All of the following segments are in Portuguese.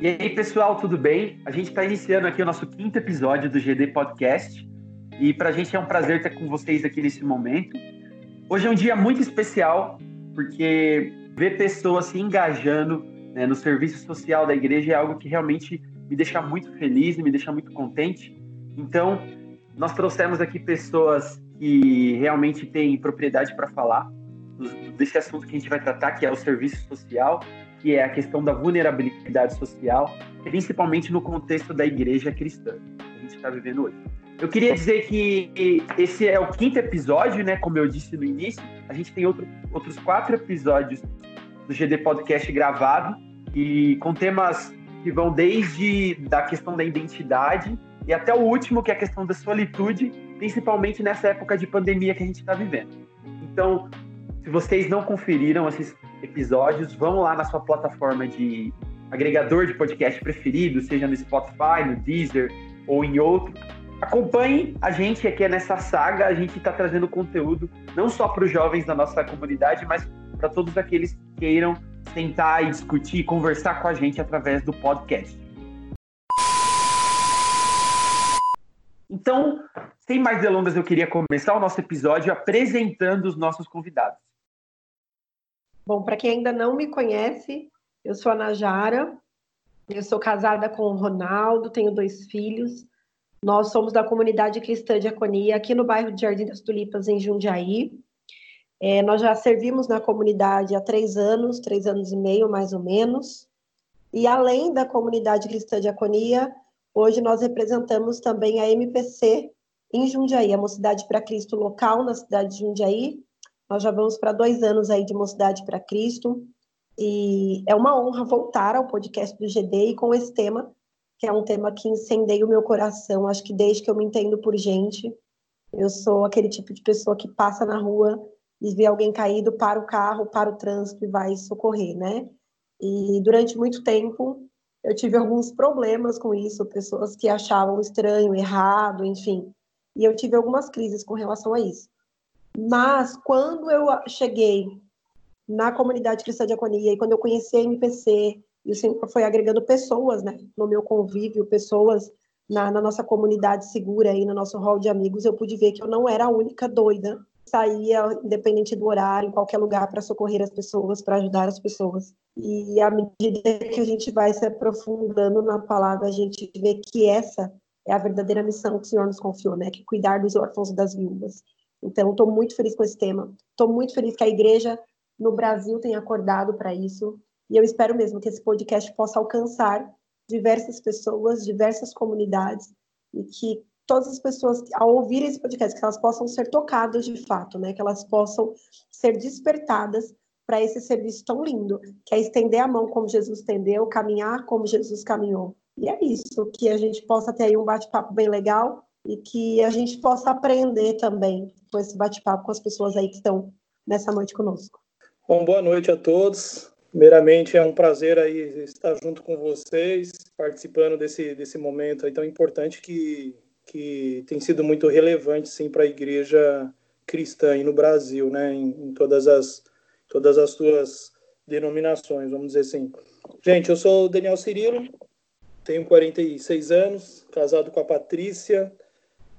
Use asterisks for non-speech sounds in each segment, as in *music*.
E aí, pessoal, tudo bem? A gente está iniciando aqui o nosso quinto episódio do GD Podcast e para a gente é um prazer estar com vocês aqui nesse momento. Hoje é um dia muito especial porque ver pessoas se engajando né, no serviço social da igreja é algo que realmente me deixa muito feliz me deixa muito contente. Então, nós trouxemos aqui pessoas que realmente têm propriedade para falar desse assunto que a gente vai tratar, que é o serviço social que é a questão da vulnerabilidade social, principalmente no contexto da igreja cristã que a gente está vivendo hoje. Eu queria dizer que esse é o quinto episódio, né? Como eu disse no início, a gente tem outro, outros quatro episódios do GD Podcast gravado e com temas que vão desde da questão da identidade e até o último que é a questão da solitude, principalmente nessa época de pandemia que a gente está vivendo. Então, se vocês não conferiram esses episódios, vão lá na sua plataforma de agregador de podcast preferido, seja no Spotify, no Deezer ou em outro. Acompanhe a gente aqui nessa saga. A gente está trazendo conteúdo não só para os jovens da nossa comunidade, mas para todos aqueles que queiram sentar e discutir, conversar com a gente através do podcast. Então, sem mais delongas, eu queria começar o nosso episódio apresentando os nossos convidados. Bom, para quem ainda não me conhece, eu sou a Najara, eu sou casada com o Ronaldo, tenho dois filhos. Nós somos da comunidade cristã de Aconia, aqui no bairro de Jardim das Tulipas, em Jundiaí. É, nós já servimos na comunidade há três anos, três anos e meio, mais ou menos. E além da comunidade cristã de Aconia, hoje nós representamos também a MPC em Jundiaí, a Mocidade para Cristo local na cidade de Jundiaí, nós já vamos para dois anos aí de Mocidade para Cristo. E é uma honra voltar ao podcast do GD e com esse tema, que é um tema que incendeia o meu coração. Acho que desde que eu me entendo por gente, eu sou aquele tipo de pessoa que passa na rua e vê alguém caído, para o carro, para o trânsito e vai socorrer, né? E durante muito tempo eu tive alguns problemas com isso, pessoas que achavam estranho, errado, enfim. E eu tive algumas crises com relação a isso. Mas quando eu cheguei na comunidade cristã de Aconia e quando eu conheci a MPC, e o Senhor foi agregando pessoas né, no meu convívio, pessoas na, na, nossa comunidade segura aí, no nosso hall de amigos, eu pude ver que eu não era a única doida. Saía, independente do horário, em qualquer lugar, para socorrer as pessoas, para ajudar as pessoas. E à medida que a gente vai se aprofundando na palavra, a gente vê que essa é a verdadeira missão que o Senhor nos confiou, né? Que cuidar dos órfãos e das viúvas. Então, estou muito feliz com esse tema. Estou muito feliz que a igreja no Brasil tenha acordado para isso. E eu espero mesmo que esse podcast possa alcançar diversas pessoas, diversas comunidades, e que todas as pessoas, ao ouvirem esse podcast, que elas possam ser tocadas de fato, né? Que elas possam ser despertadas para esse serviço tão lindo, que é estender a mão como Jesus estendeu, caminhar como Jesus caminhou. E é isso, que a gente possa ter aí um bate-papo bem legal e que a gente possa aprender também com esse bate-papo com as pessoas aí que estão nessa noite conosco. Bom, boa noite a todos. Primeiramente, é um prazer aí estar junto com vocês, participando desse, desse momento aí tão importante que, que tem sido muito relevante, sim, para a igreja cristã aí no Brasil, né, em, em, todas as todas as suas denominações, vamos dizer assim. Gente, eu sou o Daniel Cirilo, tenho 46 anos, casado com a Patrícia,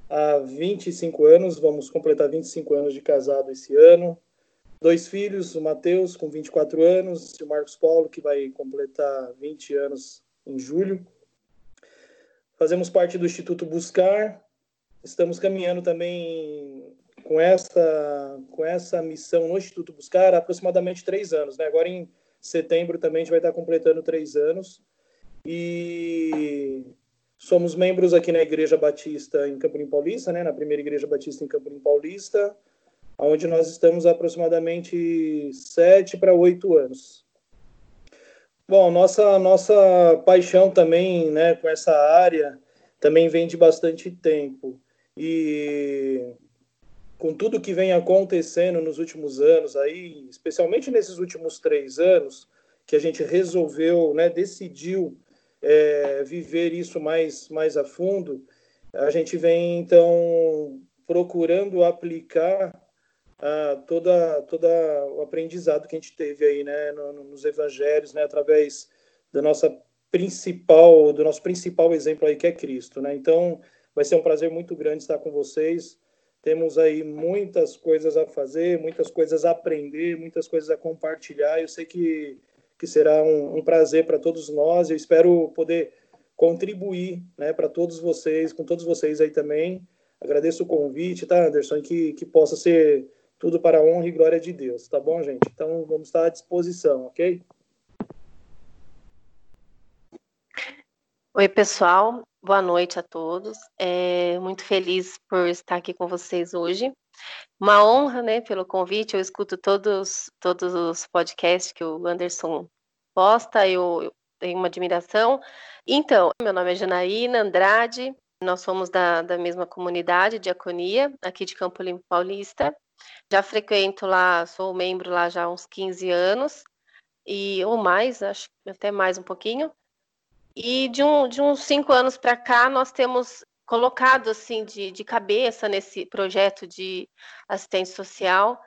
há 25 anos, vamos completar 25 anos de casado esse ano. Dois filhos, o Matheus, com 24 anos, e o Marcos Paulo, que vai completar 20 anos em julho. Fazemos parte do Instituto Buscar. Estamos caminhando também com essa, com essa missão no Instituto Buscar há aproximadamente três anos. Né? Agora, em setembro, também a gente vai estar completando três anos. E Somos membros aqui na Igreja Batista em Campolim Paulista, né, na primeira Igreja Batista em Campolim Paulista, onde nós estamos há aproximadamente sete para oito anos. Bom, nossa nossa paixão também, né, com essa área também vem de bastante tempo e com tudo que vem acontecendo nos últimos anos aí, especialmente nesses últimos três anos, que a gente resolveu, né, decidiu é, viver isso mais, mais a fundo, a gente vem, então, procurando aplicar ah, toda, toda o aprendizado que a gente teve aí, né, no, nos evangelhos, né, através da nossa principal, do nosso principal exemplo aí, que é Cristo, né? Então, vai ser um prazer muito grande estar com vocês. Temos aí muitas coisas a fazer, muitas coisas a aprender, muitas coisas a compartilhar. Eu sei que, que será um, um prazer para todos nós. Eu espero poder contribuir né, para todos vocês, com todos vocês aí também. Agradeço o convite, tá, Anderson? Que, que possa ser tudo para a honra e glória de Deus, tá bom, gente? Então, vamos estar à disposição, ok? Oi, pessoal. Boa noite a todos. É muito feliz por estar aqui com vocês hoje. Uma honra, né, pelo convite. Eu escuto todos, todos os podcasts que o Anderson posta, eu, eu tenho uma admiração. Então, meu nome é Janaína Andrade, nós somos da, da mesma comunidade, Diaconia, aqui de Campo Limpo Paulista. Já frequento lá, sou membro lá já há uns 15 anos, e ou mais, acho até mais um pouquinho. E de, um, de uns cinco anos para cá, nós temos colocado assim de, de cabeça nesse projeto de assistência social,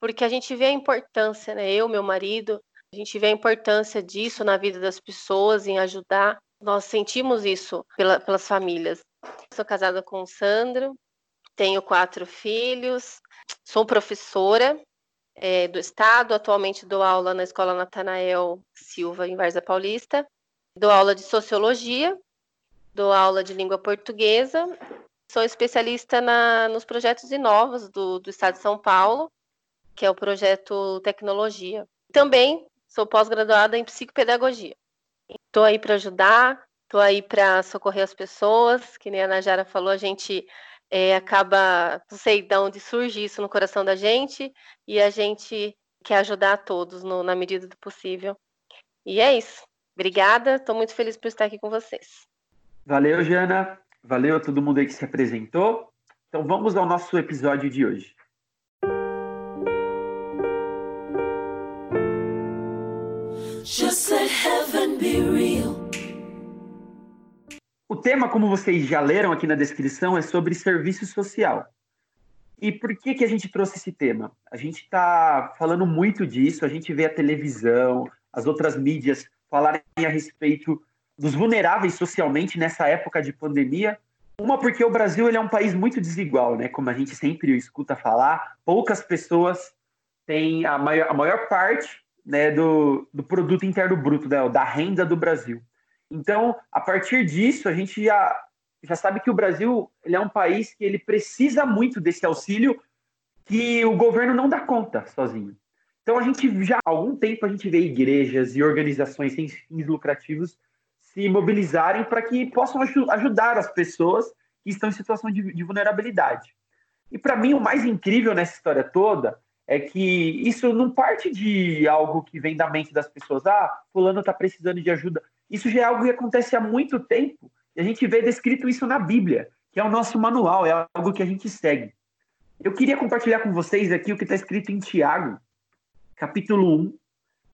porque a gente vê a importância, né? Eu, meu marido, a gente vê a importância disso na vida das pessoas, em ajudar. Nós sentimos isso pela, pelas famílias. Sou casada com o Sandro, tenho quatro filhos, sou professora é, do Estado, atualmente dou aula na Escola Natanael Silva, em Varza Paulista, Dou aula de sociologia, dou aula de língua portuguesa, sou especialista na, nos projetos inovos do, do Estado de São Paulo, que é o projeto Tecnologia. Também sou pós-graduada em psicopedagogia. Estou aí para ajudar, estou aí para socorrer as pessoas, que nem a Najara falou, a gente é, acaba, não sei de onde surge isso no coração da gente, e a gente quer ajudar a todos no, na medida do possível. E é isso. Obrigada, estou muito feliz por estar aqui com vocês. Valeu, Jana. Valeu a todo mundo aí que se apresentou. Então vamos ao nosso episódio de hoje. Just let heaven be real. O tema, como vocês já leram aqui na descrição, é sobre serviço social. E por que, que a gente trouxe esse tema? A gente está falando muito disso, a gente vê a televisão, as outras mídias falarem a respeito dos vulneráveis socialmente nessa época de pandemia. Uma porque o Brasil ele é um país muito desigual, né? Como a gente sempre escuta falar, poucas pessoas têm a maior, a maior parte né, do, do produto interno bruto, né, da renda do Brasil. Então, a partir disso, a gente já, já sabe que o Brasil ele é um país que ele precisa muito desse auxílio que o governo não dá conta sozinho. Então a gente já há algum tempo a gente vê igrejas e organizações sem fins lucrativos se mobilizarem para que possam ajudar as pessoas que estão em situação de, de vulnerabilidade. E para mim o mais incrível nessa história toda é que isso não parte de algo que vem da mente das pessoas. Ah, fulano está precisando de ajuda. Isso já é algo que acontece há muito tempo. E a gente vê descrito isso na Bíblia, que é o nosso manual, é algo que a gente segue. Eu queria compartilhar com vocês aqui o que está escrito em Tiago, capítulo 1,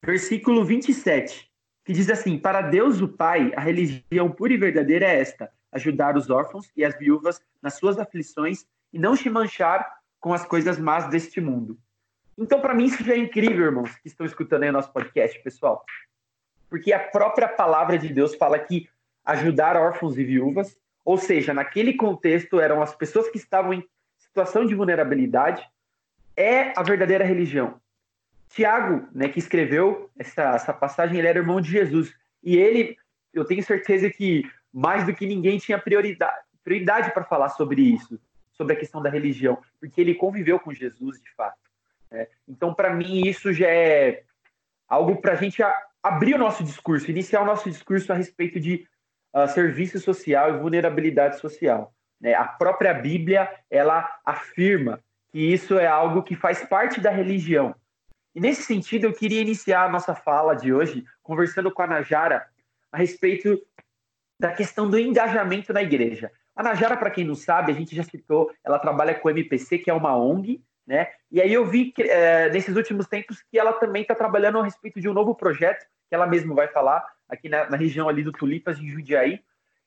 versículo 27, que diz assim: Para Deus o Pai, a religião pura e verdadeira é esta: ajudar os órfãos e as viúvas nas suas aflições e não se manchar com as coisas más deste mundo. Então, para mim, isso já é incrível, irmãos, que estão escutando aí o nosso podcast, pessoal. Porque a própria palavra de Deus fala que ajudar órfãos e viúvas, ou seja, naquele contexto eram as pessoas que estavam em situação de vulnerabilidade, é a verdadeira religião. Tiago, né, que escreveu essa, essa passagem, ele era irmão de Jesus. E ele, eu tenho certeza que mais do que ninguém tinha prioridade, prioridade para falar sobre isso, sobre a questão da religião, porque ele conviveu com Jesus de fato. Né? Então, para mim, isso já é algo para a gente abrir o nosso discurso, iniciar o nosso discurso a respeito de uh, serviço social e vulnerabilidade social. Né? A própria Bíblia ela afirma que isso é algo que faz parte da religião. E nesse sentido, eu queria iniciar a nossa fala de hoje conversando com a Najara a respeito da questão do engajamento na igreja. A Najara, para quem não sabe, a gente já citou, ela trabalha com o MPC, que é uma ONG, né? E aí eu vi que, é, nesses últimos tempos que ela também está trabalhando a respeito de um novo projeto, que ela mesma vai falar, aqui na, na região ali do Tulipas, em Jundiaí.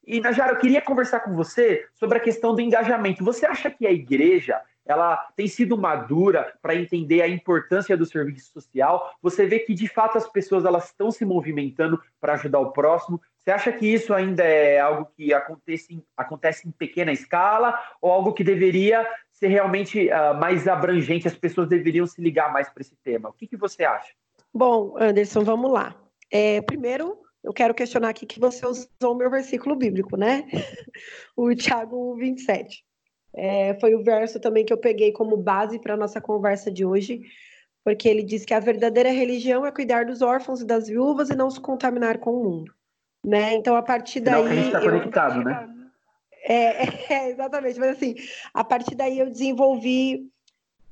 E, Najara, eu queria conversar com você sobre a questão do engajamento. Você acha que a igreja ela tem sido madura para entender a importância do serviço social? Você vê que de fato as pessoas elas estão se movimentando para ajudar o próximo? Você acha que isso ainda é algo que acontece, acontece em pequena escala ou algo que deveria ser realmente uh, mais abrangente? As pessoas deveriam se ligar mais para esse tema. O que, que você acha? Bom, Anderson, vamos lá. É, primeiro, eu quero questionar aqui que você usou o meu versículo bíblico, né? *laughs* o Tiago 27. É, foi o verso também que eu peguei como base para a nossa conversa de hoje, porque ele diz que a verdadeira religião é cuidar dos órfãos e das viúvas e não se contaminar com o mundo. Né? Então, a partir daí. Não, a gente está conectado, eu... né? É, *laughs* é, exatamente, mas assim, a partir daí eu desenvolvi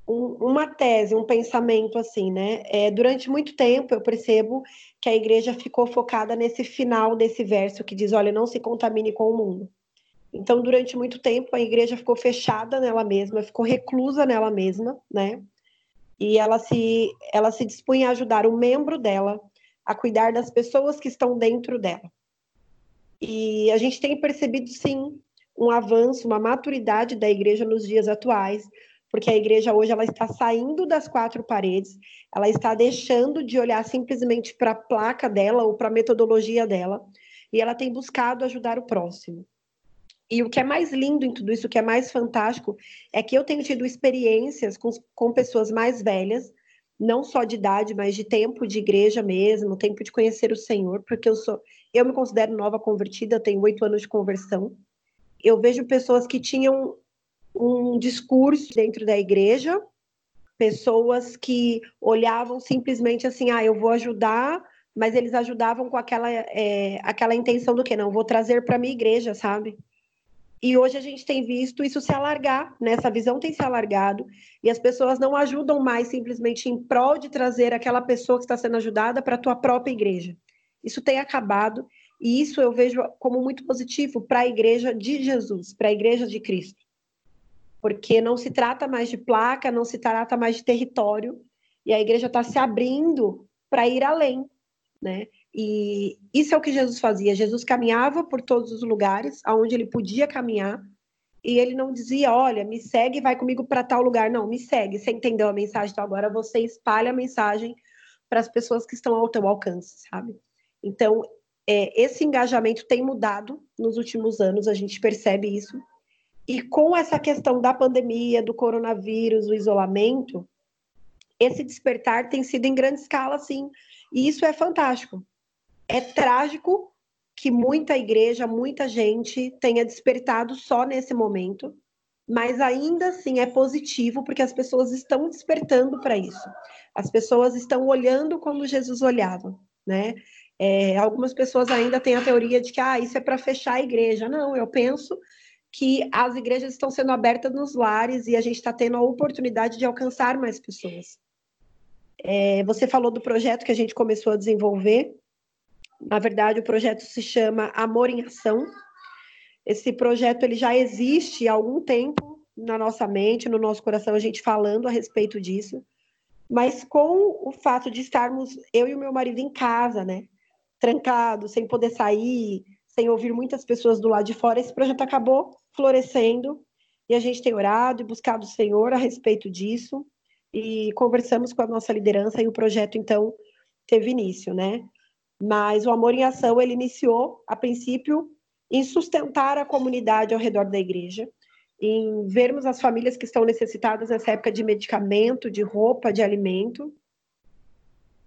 um, uma tese, um pensamento assim, né? É, durante muito tempo eu percebo que a igreja ficou focada nesse final desse verso que diz: olha, não se contamine com o mundo. Então, durante muito tempo, a igreja ficou fechada nela mesma, ficou reclusa nela mesma, né? E ela se, ela se dispunha a ajudar o membro dela a cuidar das pessoas que estão dentro dela. E a gente tem percebido, sim, um avanço, uma maturidade da igreja nos dias atuais, porque a igreja hoje ela está saindo das quatro paredes, ela está deixando de olhar simplesmente para a placa dela ou para a metodologia dela, e ela tem buscado ajudar o próximo. E o que é mais lindo em tudo isso, o que é mais fantástico, é que eu tenho tido experiências com, com pessoas mais velhas, não só de idade, mas de tempo de igreja mesmo, tempo de conhecer o Senhor, porque eu sou, eu me considero nova convertida, tenho oito anos de conversão. Eu vejo pessoas que tinham um discurso dentro da igreja, pessoas que olhavam simplesmente assim, ah, eu vou ajudar, mas eles ajudavam com aquela, é, aquela intenção do que não, vou trazer para minha igreja, sabe? E hoje a gente tem visto isso se alargar, né? Essa visão tem se alargado e as pessoas não ajudam mais simplesmente em prol de trazer aquela pessoa que está sendo ajudada para a tua própria igreja. Isso tem acabado e isso eu vejo como muito positivo para a igreja de Jesus, para a igreja de Cristo. Porque não se trata mais de placa, não se trata mais de território e a igreja está se abrindo para ir além, né? E isso é o que Jesus fazia. Jesus caminhava por todos os lugares aonde ele podia caminhar, e ele não dizia, olha, me segue vai comigo para tal lugar. Não, me segue. Você entendeu a mensagem? Então agora você espalha a mensagem para as pessoas que estão ao teu alcance, sabe? Então, é, esse engajamento tem mudado nos últimos anos, a gente percebe isso. E com essa questão da pandemia, do coronavírus, do isolamento, esse despertar tem sido em grande escala, sim. E isso é fantástico. É trágico que muita igreja, muita gente tenha despertado só nesse momento, mas ainda assim é positivo porque as pessoas estão despertando para isso. As pessoas estão olhando como Jesus olhava, né? É, algumas pessoas ainda têm a teoria de que ah, isso é para fechar a igreja. Não, eu penso que as igrejas estão sendo abertas nos lares e a gente está tendo a oportunidade de alcançar mais pessoas. É, você falou do projeto que a gente começou a desenvolver. Na verdade, o projeto se chama Amor em Ação. Esse projeto ele já existe há algum tempo na nossa mente, no nosso coração, a gente falando a respeito disso. Mas com o fato de estarmos eu e o meu marido em casa, né, trancados, sem poder sair, sem ouvir muitas pessoas do lado de fora, esse projeto acabou florescendo e a gente tem orado e buscado o Senhor a respeito disso e conversamos com a nossa liderança e o projeto então teve início, né? Mas o Amor em Ação ele iniciou a princípio em sustentar a comunidade ao redor da igreja, em vermos as famílias que estão necessitadas nessa época de medicamento, de roupa, de alimento.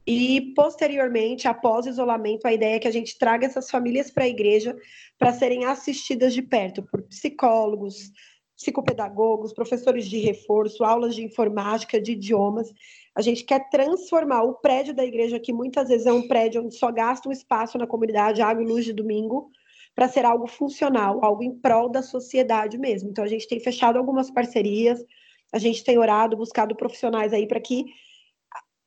E posteriormente, após o isolamento, a ideia é que a gente traga essas famílias para a igreja para serem assistidas de perto por psicólogos, psicopedagogos, professores de reforço, aulas de informática, de idiomas. A gente quer transformar o prédio da igreja, que muitas vezes é um prédio onde só gasta um espaço na comunidade, água e luz de domingo, para ser algo funcional, algo em prol da sociedade mesmo. Então, a gente tem fechado algumas parcerias, a gente tem orado, buscado profissionais aí para que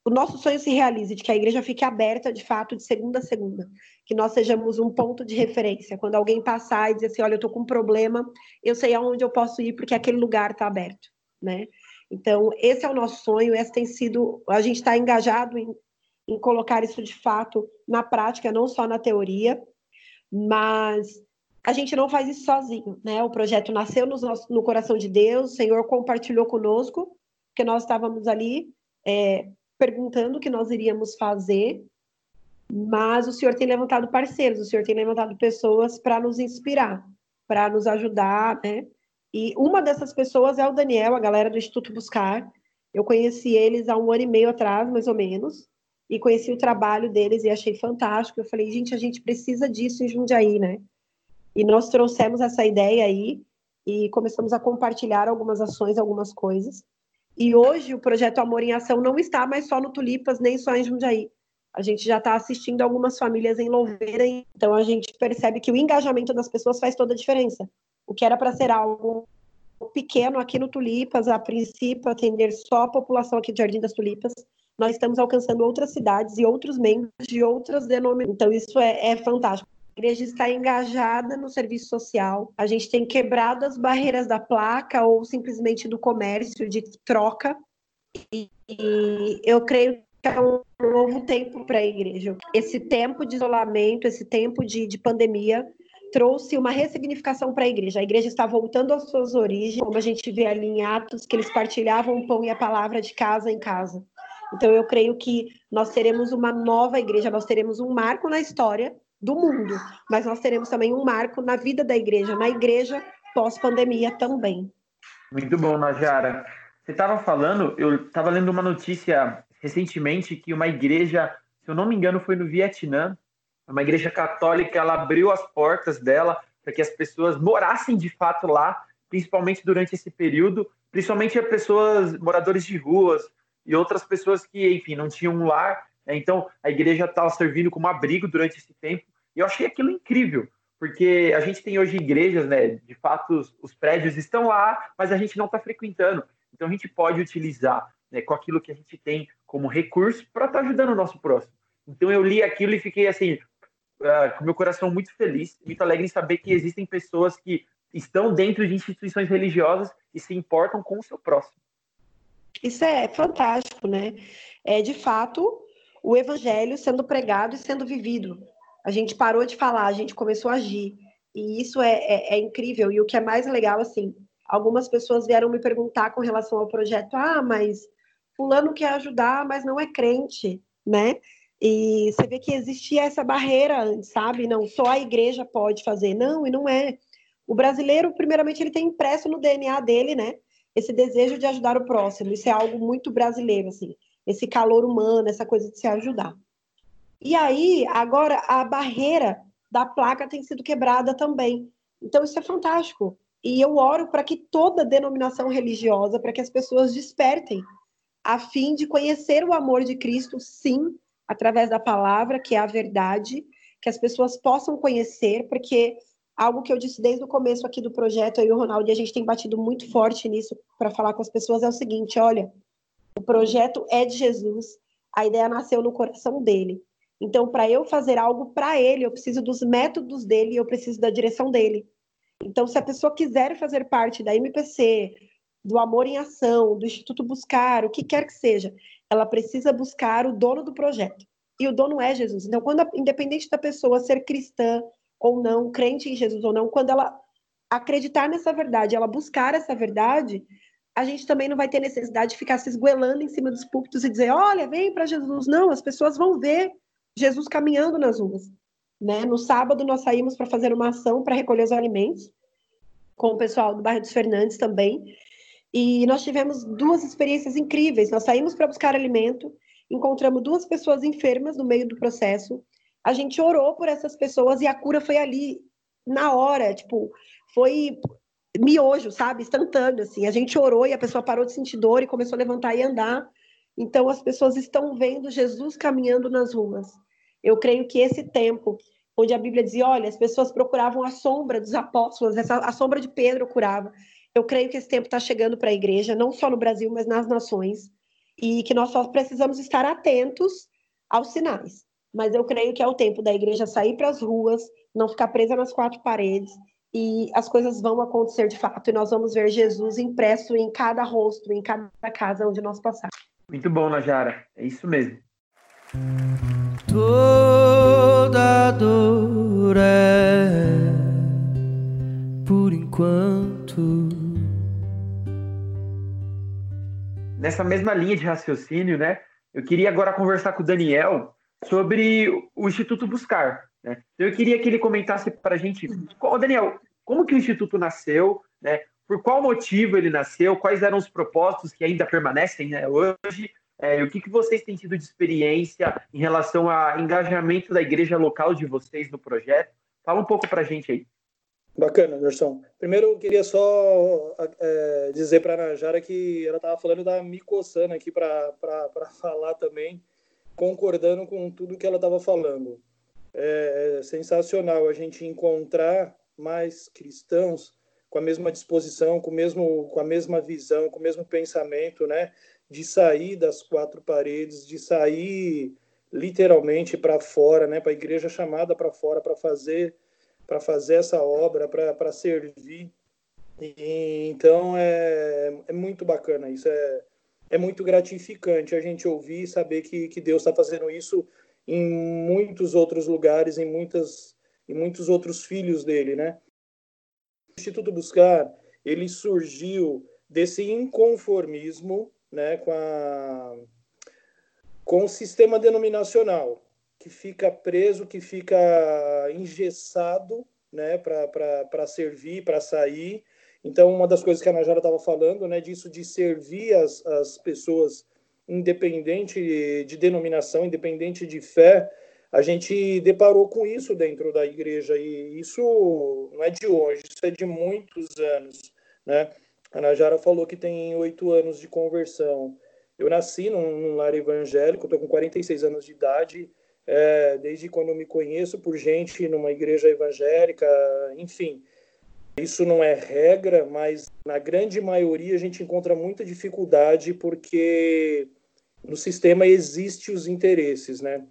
o nosso sonho se realize, de que a igreja fique aberta de fato de segunda a segunda, que nós sejamos um ponto de referência. Quando alguém passar e dizer assim, olha, eu estou com um problema, eu sei aonde eu posso ir porque aquele lugar está aberto, né? Então, esse é o nosso sonho, esse tem sido, a gente está engajado em, em colocar isso de fato na prática, não só na teoria, mas a gente não faz isso sozinho, né? O projeto nasceu no, nosso, no coração de Deus, o Senhor compartilhou conosco, porque nós estávamos ali é, perguntando o que nós iríamos fazer, mas o Senhor tem levantado parceiros, o Senhor tem levantado pessoas para nos inspirar, para nos ajudar, né? E uma dessas pessoas é o Daniel, a galera do Instituto Buscar. Eu conheci eles há um ano e meio atrás, mais ou menos, e conheci o trabalho deles e achei fantástico. Eu falei, gente, a gente precisa disso em Jundiaí, né? E nós trouxemos essa ideia aí e começamos a compartilhar algumas ações, algumas coisas. E hoje o projeto Amor em Ação não está mais só no Tulipas, nem só em Jundiaí. A gente já está assistindo algumas famílias em Louveira, então a gente percebe que o engajamento das pessoas faz toda a diferença. O que era para ser algo pequeno aqui no Tulipas, a princípio atender só a população aqui de Jardim das Tulipas, nós estamos alcançando outras cidades e outros membros de outras denominações. Então, isso é, é fantástico. A igreja está engajada no serviço social, a gente tem quebrado as barreiras da placa ou simplesmente do comércio, de troca, e, e eu creio que é um novo tempo para a igreja. Esse tempo de isolamento, esse tempo de, de pandemia, trouxe uma ressignificação para a igreja. A igreja está voltando às suas origens, como a gente vê ali em Atos, que eles partilhavam o pão e a palavra de casa em casa. Então, eu creio que nós teremos uma nova igreja, nós teremos um marco na história do mundo, mas nós teremos também um marco na vida da igreja, na igreja pós-pandemia também. Muito bom, Najara. Você estava falando, eu estava lendo uma notícia recentemente que uma igreja, se eu não me engano, foi no Vietnã, uma igreja católica, ela abriu as portas dela para que as pessoas morassem de fato lá, principalmente durante esse período, principalmente as pessoas moradores de ruas, e outras pessoas que, enfim, não tinham um lar. Né? Então, a igreja estava servindo como abrigo durante esse tempo. E eu achei aquilo incrível, porque a gente tem hoje igrejas, né? De fato, os, os prédios estão lá, mas a gente não está frequentando. Então, a gente pode utilizar né, com aquilo que a gente tem como recurso para estar tá ajudando o nosso próximo. Então, eu li aquilo e fiquei assim, uh, com meu coração muito feliz, muito alegre em saber que existem pessoas que estão dentro de instituições religiosas e se importam com o seu próximo. Isso é fantástico, né? É de fato o evangelho sendo pregado e sendo vivido. A gente parou de falar, a gente começou a agir. E isso é, é, é incrível. E o que é mais legal, assim, algumas pessoas vieram me perguntar com relação ao projeto: ah, mas Fulano quer ajudar, mas não é crente, né? E você vê que existia essa barreira, sabe? Não, só a igreja pode fazer. Não, e não é. O brasileiro, primeiramente, ele tem impresso no DNA dele, né? esse desejo de ajudar o próximo. Isso é algo muito brasileiro, assim, esse calor humano, essa coisa de se ajudar. E aí, agora, a barreira da placa tem sido quebrada também. Então, isso é fantástico. E eu oro para que toda denominação religiosa, para que as pessoas despertem, a fim de conhecer o amor de Cristo, sim, através da palavra, que é a verdade, que as pessoas possam conhecer, porque algo que eu disse desde o começo aqui do projeto, eu e o Ronaldo, e a gente tem batido muito forte nisso para falar com as pessoas, é o seguinte: olha, o projeto é de Jesus, a ideia nasceu no coração dele. Então, para eu fazer algo para ele, eu preciso dos métodos dele, eu preciso da direção dele. Então, se a pessoa quiser fazer parte da MPC, do Amor em Ação, do Instituto Buscar, o que quer que seja, ela precisa buscar o dono do projeto. E o dono é Jesus. Então, quando, independente da pessoa ser cristã, ou não, crente em Jesus ou não, quando ela acreditar nessa verdade, ela buscar essa verdade, a gente também não vai ter necessidade de ficar se esguelando em cima dos púlpitos e dizer, olha, vem para Jesus. Não, as pessoas vão ver Jesus caminhando nas ruas. Né? No sábado nós saímos para fazer uma ação para recolher os alimentos com o pessoal do bairro dos Fernandes também. E nós tivemos duas experiências incríveis. Nós saímos para buscar alimento, encontramos duas pessoas enfermas no meio do processo a gente orou por essas pessoas e a cura foi ali na hora, tipo, foi miojo, sabe? Instantâneo, assim. A gente orou e a pessoa parou de sentir dor e começou a levantar e andar. Então, as pessoas estão vendo Jesus caminhando nas ruas. Eu creio que esse tempo, onde a Bíblia dizia, olha, as pessoas procuravam a sombra dos apóstolos, essa, a sombra de Pedro curava. Eu creio que esse tempo está chegando para a igreja, não só no Brasil, mas nas nações, e que nós só precisamos estar atentos aos sinais mas eu creio que é o tempo da igreja sair para as ruas, não ficar presa nas quatro paredes, e as coisas vão acontecer de fato, e nós vamos ver Jesus impresso em cada rosto, em cada casa onde nós passarmos. Muito bom, Najara, é isso mesmo. Toda dor é enquanto. Nessa mesma linha de raciocínio, né? Eu queria agora conversar com o Daniel sobre o Instituto Buscar. Né? Eu queria que ele comentasse para a gente, Ô, Daniel, como que o Instituto nasceu, né? por qual motivo ele nasceu, quais eram os propósitos que ainda permanecem né, hoje, é, o que, que vocês têm tido de experiência em relação ao engajamento da igreja local de vocês no projeto? Fala um pouco para a gente aí. Bacana, Anderson. Primeiro, eu queria só é, dizer para a Najara que ela estava falando da coçando aqui para *laughs* falar também, concordando com tudo que ela estava falando. É, é sensacional a gente encontrar mais cristãos com a mesma disposição, com, mesmo, com a mesma visão, com o mesmo pensamento, né? De sair das quatro paredes, de sair literalmente para fora, né? Para a igreja chamada para fora para fazer para fazer essa obra, para servir. E, então é, é muito bacana isso, é, é muito gratificante a gente ouvir e saber que, que Deus está fazendo isso em muitos outros lugares, em, muitas, em muitos outros filhos dele, né? O Instituto Buscar, ele surgiu desse inconformismo né, com, a, com o sistema denominacional que fica preso, que fica engessado né, para servir, para sair. Então, uma das coisas que a Najara estava falando, né, disso de servir as, as pessoas independente de denominação, independente de fé, a gente deparou com isso dentro da igreja e isso não é de hoje, isso é de muitos anos, né? A Najara falou que tem oito anos de conversão. Eu nasci num, num lar evangélico, estou com 46 anos de idade, é, desde quando eu me conheço por gente numa igreja evangélica, enfim. Isso não é regra, mas na grande maioria a gente encontra muita dificuldade porque no sistema existem os interesses, né?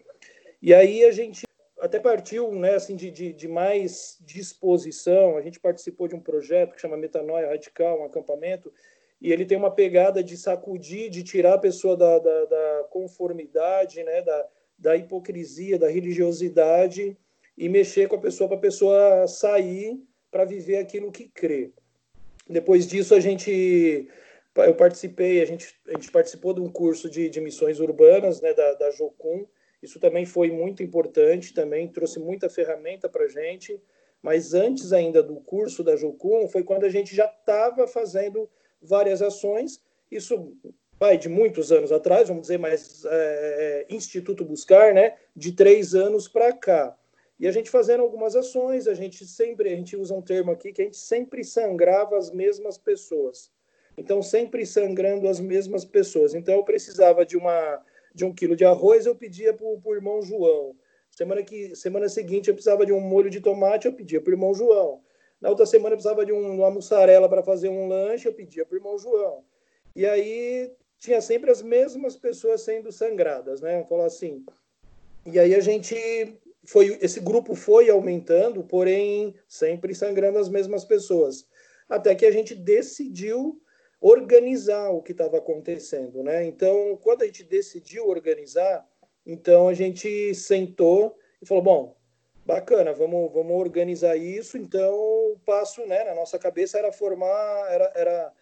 E aí a gente até partiu, né, assim, de, de, de, mais disposição. A gente participou de um projeto que chama Metanoia Radical, um acampamento, e ele tem uma pegada de sacudir, de tirar a pessoa da, da, da conformidade, né, da, da hipocrisia, da religiosidade e mexer com a pessoa para a pessoa sair para viver aquilo que crê. Depois disso, a gente, eu participei, a gente, a gente participou de um curso de, de missões urbanas, né, da, da Jocum. Isso também foi muito importante, também trouxe muita ferramenta para a gente. Mas antes ainda do curso da Jocum, foi quando a gente já estava fazendo várias ações. Isso vai de muitos anos atrás, vamos dizer, mas é, é, Instituto Buscar, né, de três anos para cá. E a gente fazendo algumas ações, a gente sempre, a gente usa um termo aqui que a gente sempre sangrava as mesmas pessoas. Então, sempre sangrando as mesmas pessoas. Então, eu precisava de uma de um quilo de arroz, eu pedia para o irmão João. Semana, que, semana seguinte, eu precisava de um molho de tomate, eu pedia para o irmão João. Na outra semana, eu precisava de um, uma mussarela para fazer um lanche, eu pedia para o irmão João. E aí, tinha sempre as mesmas pessoas sendo sangradas, né? Vamos falar assim. E aí a gente foi, esse grupo foi aumentando, porém sempre sangrando as mesmas pessoas, até que a gente decidiu organizar o que estava acontecendo, né? Então, quando a gente decidiu organizar, então a gente sentou e falou, bom, bacana, vamos, vamos organizar isso. Então, o passo, né, na nossa cabeça era formar, era, era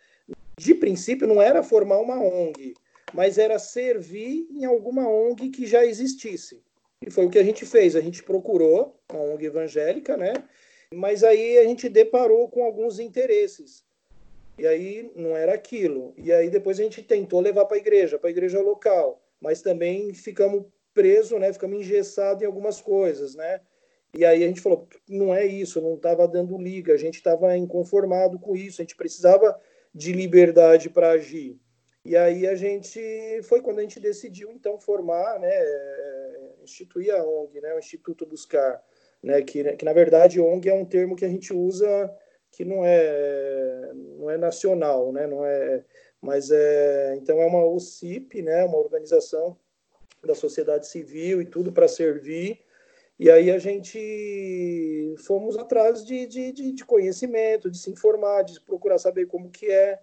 de princípio, não era formar uma ONG, mas era servir em alguma ONG que já existisse. E foi o que a gente fez. A gente procurou uma ONG evangélica, né? Mas aí a gente deparou com alguns interesses. E aí não era aquilo. E aí depois a gente tentou levar para a igreja, para a igreja local. Mas também ficamos presos, né? Ficamos engessados em algumas coisas, né? E aí a gente falou, não é isso, não estava dando liga, a gente estava inconformado com isso, a gente precisava de liberdade para agir. E aí a gente foi quando a gente decidiu então formar, né, é, instituir a ONG, né, o Instituto Buscar, né, que, que na verdade ONG é um termo que a gente usa que não é não é nacional, né, não é, mas é então é uma OCIP, né, uma organização da sociedade civil e tudo para servir. E aí a gente fomos atrás de, de, de, conhecimento, de se informar, de procurar saber como que é.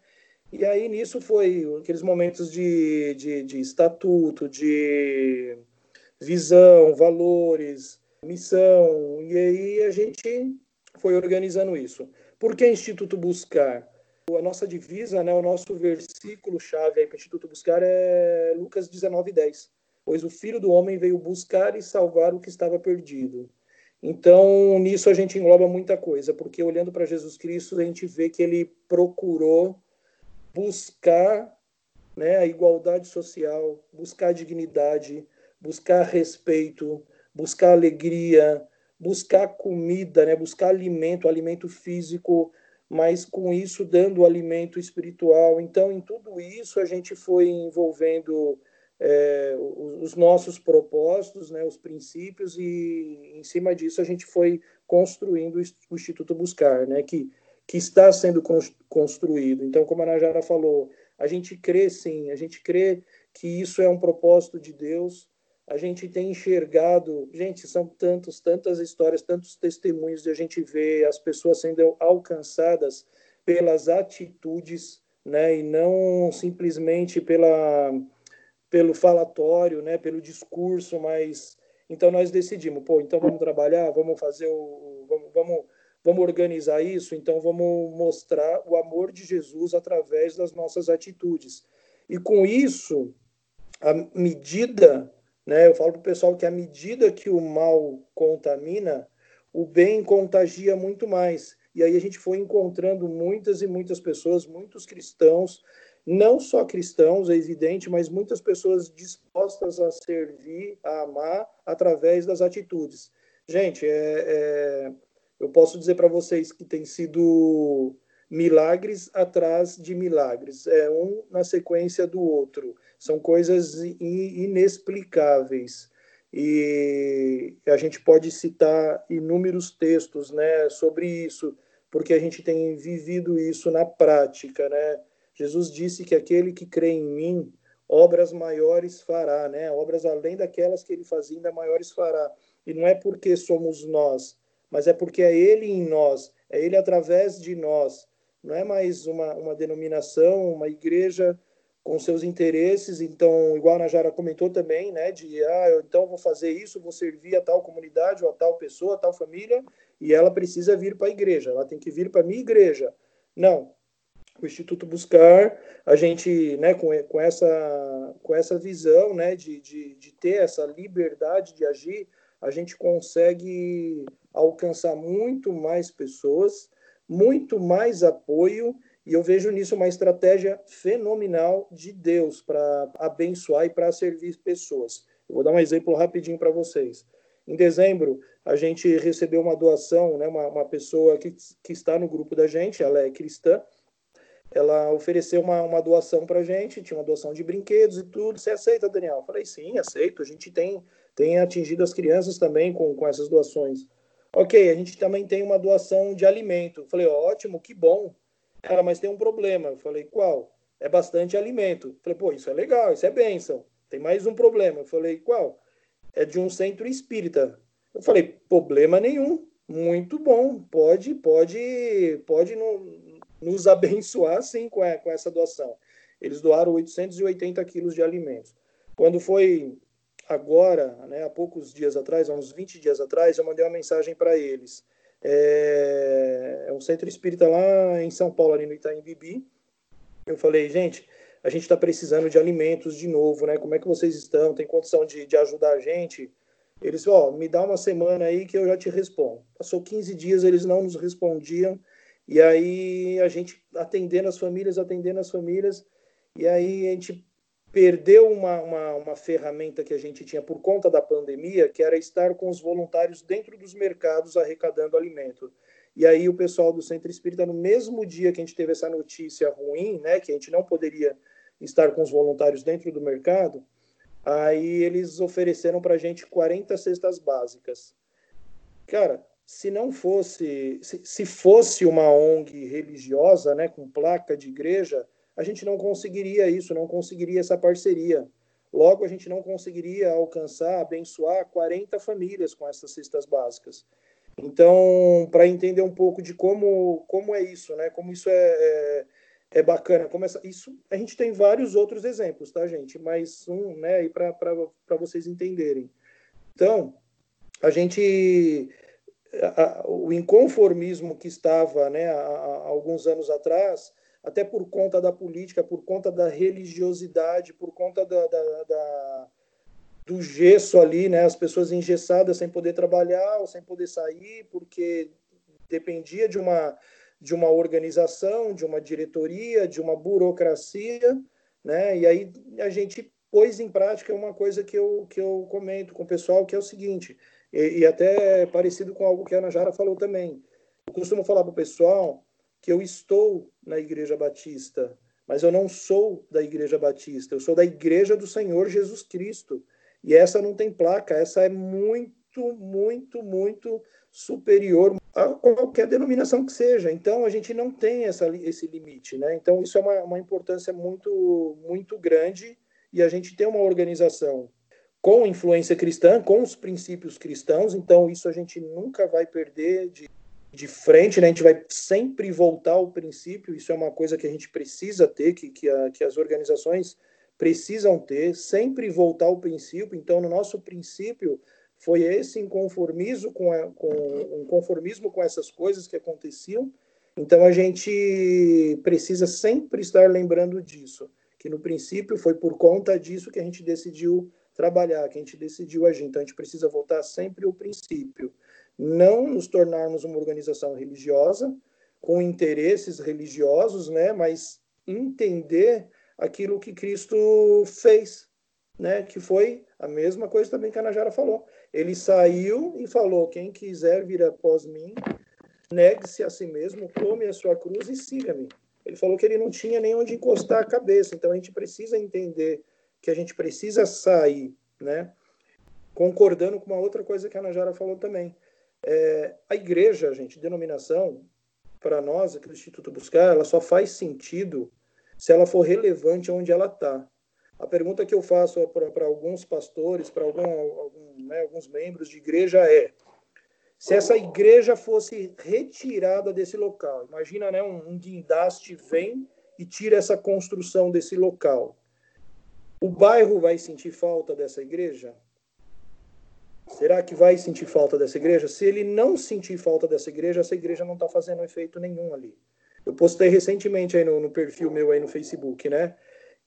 E aí nisso foi aqueles momentos de, de, de estatuto, de visão, valores, missão. E aí a gente foi organizando isso. Por que Instituto Buscar? A nossa divisa, né, o nosso versículo-chave para o Instituto Buscar é Lucas 19, 10. Pois o Filho do Homem veio buscar e salvar o que estava perdido. Então, nisso a gente engloba muita coisa, porque olhando para Jesus Cristo, a gente vê que ele procurou buscar né, a igualdade social, buscar dignidade, buscar respeito, buscar alegria, buscar comida, né, buscar alimento, alimento físico, mas com isso dando alimento espiritual. Então, em tudo isso, a gente foi envolvendo é, os nossos propósitos, né, os princípios, e em cima disso a gente foi construindo o Instituto Buscar, né, que, que está sendo construído. Então, como a Najara falou, a gente crê sim, a gente crê que isso é um propósito de Deus. A gente tem enxergado, gente, são tantos, tantas histórias, tantos testemunhos de a gente ver as pessoas sendo alcançadas pelas atitudes, né, e não simplesmente pela pelo falatório, né, pelo discurso, mas então nós decidimos, pô, então vamos trabalhar, vamos fazer o vamos, vamos vamos organizar isso, então vamos mostrar o amor de Jesus através das nossas atitudes. E com isso, a medida, né, eu falo para o pessoal que a medida que o mal contamina, o bem contagia muito mais. E aí a gente foi encontrando muitas e muitas pessoas, muitos cristãos, não só cristãos, é evidente, mas muitas pessoas dispostas a servir, a amar através das atitudes. Gente, é, é eu posso dizer para vocês que tem sido milagres atrás de milagres, é um na sequência do outro. São coisas inexplicáveis. E a gente pode citar inúmeros textos, né, sobre isso, porque a gente tem vivido isso na prática, né? Jesus disse que aquele que crê em mim, obras maiores fará, né? Obras além daquelas que ele fazia, ainda maiores fará. E não é porque somos nós, mas é porque é Ele em nós, é Ele através de nós. Não é mais uma, uma denominação, uma igreja com seus interesses. Então, igual a Najara comentou também, né, de ah, eu, então vou fazer isso, vou servir a tal comunidade ou a tal pessoa, a tal família, e ela precisa vir para a igreja, ela tem que vir para a minha igreja. Não. O Instituto Buscar, a gente, né, com, com, essa, com essa visão, né, de, de, de ter essa liberdade de agir, a gente consegue alcançar muito mais pessoas, muito mais apoio, e eu vejo nisso uma estratégia fenomenal de Deus para abençoar e para servir pessoas. Eu vou dar um exemplo rapidinho para vocês. Em dezembro, a gente recebeu uma doação, né, uma, uma pessoa que, que está no grupo da gente, ela é cristã, ela ofereceu uma, uma doação para gente, tinha uma doação de brinquedos e tudo. Você aceita, Daniel? Eu falei, sim, aceito. A gente tem, tem atingido as crianças também com, com essas doações. Ok, a gente também tem uma doação de alimento. falei, ótimo, que bom. Cara, mas tem um problema. Eu falei, qual? É bastante alimento. falei, pô, isso é legal, isso é bênção. Tem mais um problema. Eu falei, qual? É de um centro espírita. Eu falei, problema nenhum. Muito bom. Pode, pode, pode no, nos abençoar sim com, a, com essa doação. Eles doaram 880 quilos de alimentos. Quando foi agora, né, há poucos dias atrás, há uns 20 dias atrás, eu mandei uma mensagem para eles. É, é, um centro espírita lá em São Paulo, ali no Itaim Bibi. Eu falei, gente, a gente está precisando de alimentos de novo, né? Como é que vocês estão? Tem condição de, de ajudar a gente? Eles, ó, me dá uma semana aí que eu já te respondo. Passou 15 dias, eles não nos respondiam. E aí a gente atendendo as famílias, atendendo as famílias. E aí a gente perdeu uma, uma, uma, ferramenta que a gente tinha por conta da pandemia, que era estar com os voluntários dentro dos mercados arrecadando alimento. E aí o pessoal do Centro Espírita, no mesmo dia que a gente teve essa notícia ruim, né, que a gente não poderia estar com os voluntários dentro do mercado, aí eles ofereceram para a gente 40 cestas básicas. Cara, se não fosse, se, se fosse uma ONG religiosa, né, com placa de igreja, a gente não conseguiria isso, não conseguiria essa parceria. Logo, a gente não conseguiria alcançar, abençoar 40 famílias com essas cestas básicas. Então, para entender um pouco de como, como é isso, né? Como isso é, é, é bacana. Como essa, isso, a gente tem vários outros exemplos, tá, gente? Mas um, né, para vocês entenderem. Então, a gente a, o inconformismo que estava né, há, alguns anos atrás, até por conta da política, por conta da religiosidade, por conta da, da, da, do gesso ali, né, as pessoas engessadas sem poder trabalhar ou sem poder sair, porque dependia de uma, de uma organização, de uma diretoria, de uma burocracia, né, e aí a gente pôs em prática uma coisa que eu, que eu comento com o pessoal, que é o seguinte, e, e até parecido com algo que a Ana Jara falou também. Eu costumo falar para o pessoal que eu estou na Igreja Batista, mas eu não sou da Igreja Batista, eu sou da Igreja do Senhor Jesus Cristo. E essa não tem placa, essa é muito, muito, muito superior a qualquer denominação que seja. Então, a gente não tem essa, esse limite. Né? Então, isso é uma, uma importância muito, muito grande e a gente tem uma organização com influência cristã, com os princípios cristãos, então isso a gente nunca vai perder de, de frente, né? a gente vai sempre voltar ao princípio, isso é uma coisa que a gente precisa ter, que, que, a, que as organizações precisam ter, sempre voltar ao princípio, então no nosso princípio foi esse inconformismo com, a, com um conformismo com essas coisas que aconteciam, então a gente precisa sempre estar lembrando disso, que no princípio foi por conta disso que a gente decidiu trabalhar, que a gente decidiu agir. Então, a gente precisa voltar sempre ao princípio. Não nos tornarmos uma organização religiosa, com interesses religiosos, né? mas entender aquilo que Cristo fez, né? que foi a mesma coisa também que a Najara falou. Ele saiu e falou: quem quiser vir após mim, negue-se a si mesmo, tome a sua cruz e siga-me. Ele falou que ele não tinha nem onde encostar a cabeça, então a gente precisa entender que a gente precisa sair, né? Concordando com uma outra coisa que a Najara falou também. É, a igreja, gente, denominação, para nós aqui do Instituto Buscar, ela só faz sentido se ela for relevante onde ela está. A pergunta que eu faço para alguns pastores, para algum, algum, né, alguns membros de igreja é: se essa igreja fosse retirada desse local, imagina, né, um, um guindaste vem e tira essa construção desse local. O bairro vai sentir falta dessa igreja? Será que vai sentir falta dessa igreja? Se ele não sentir falta dessa igreja, essa igreja não está fazendo efeito nenhum ali. Eu postei recentemente aí no, no, perfil meu aí no Facebook, né?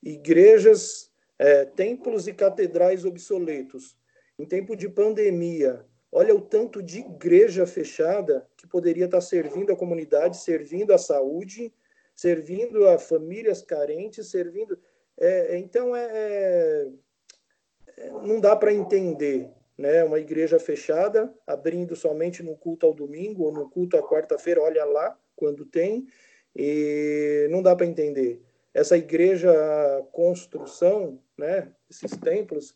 Igrejas, é, templos e catedrais obsoletos. Em tempo de pandemia, olha o tanto de igreja fechada que poderia estar tá servindo a comunidade, servindo a saúde, servindo a famílias carentes, servindo. É, então, é, é, não dá para entender né? uma igreja fechada, abrindo somente no culto ao domingo ou no culto à quarta-feira, olha lá quando tem, e não dá para entender. Essa igreja construção, né, esses templos,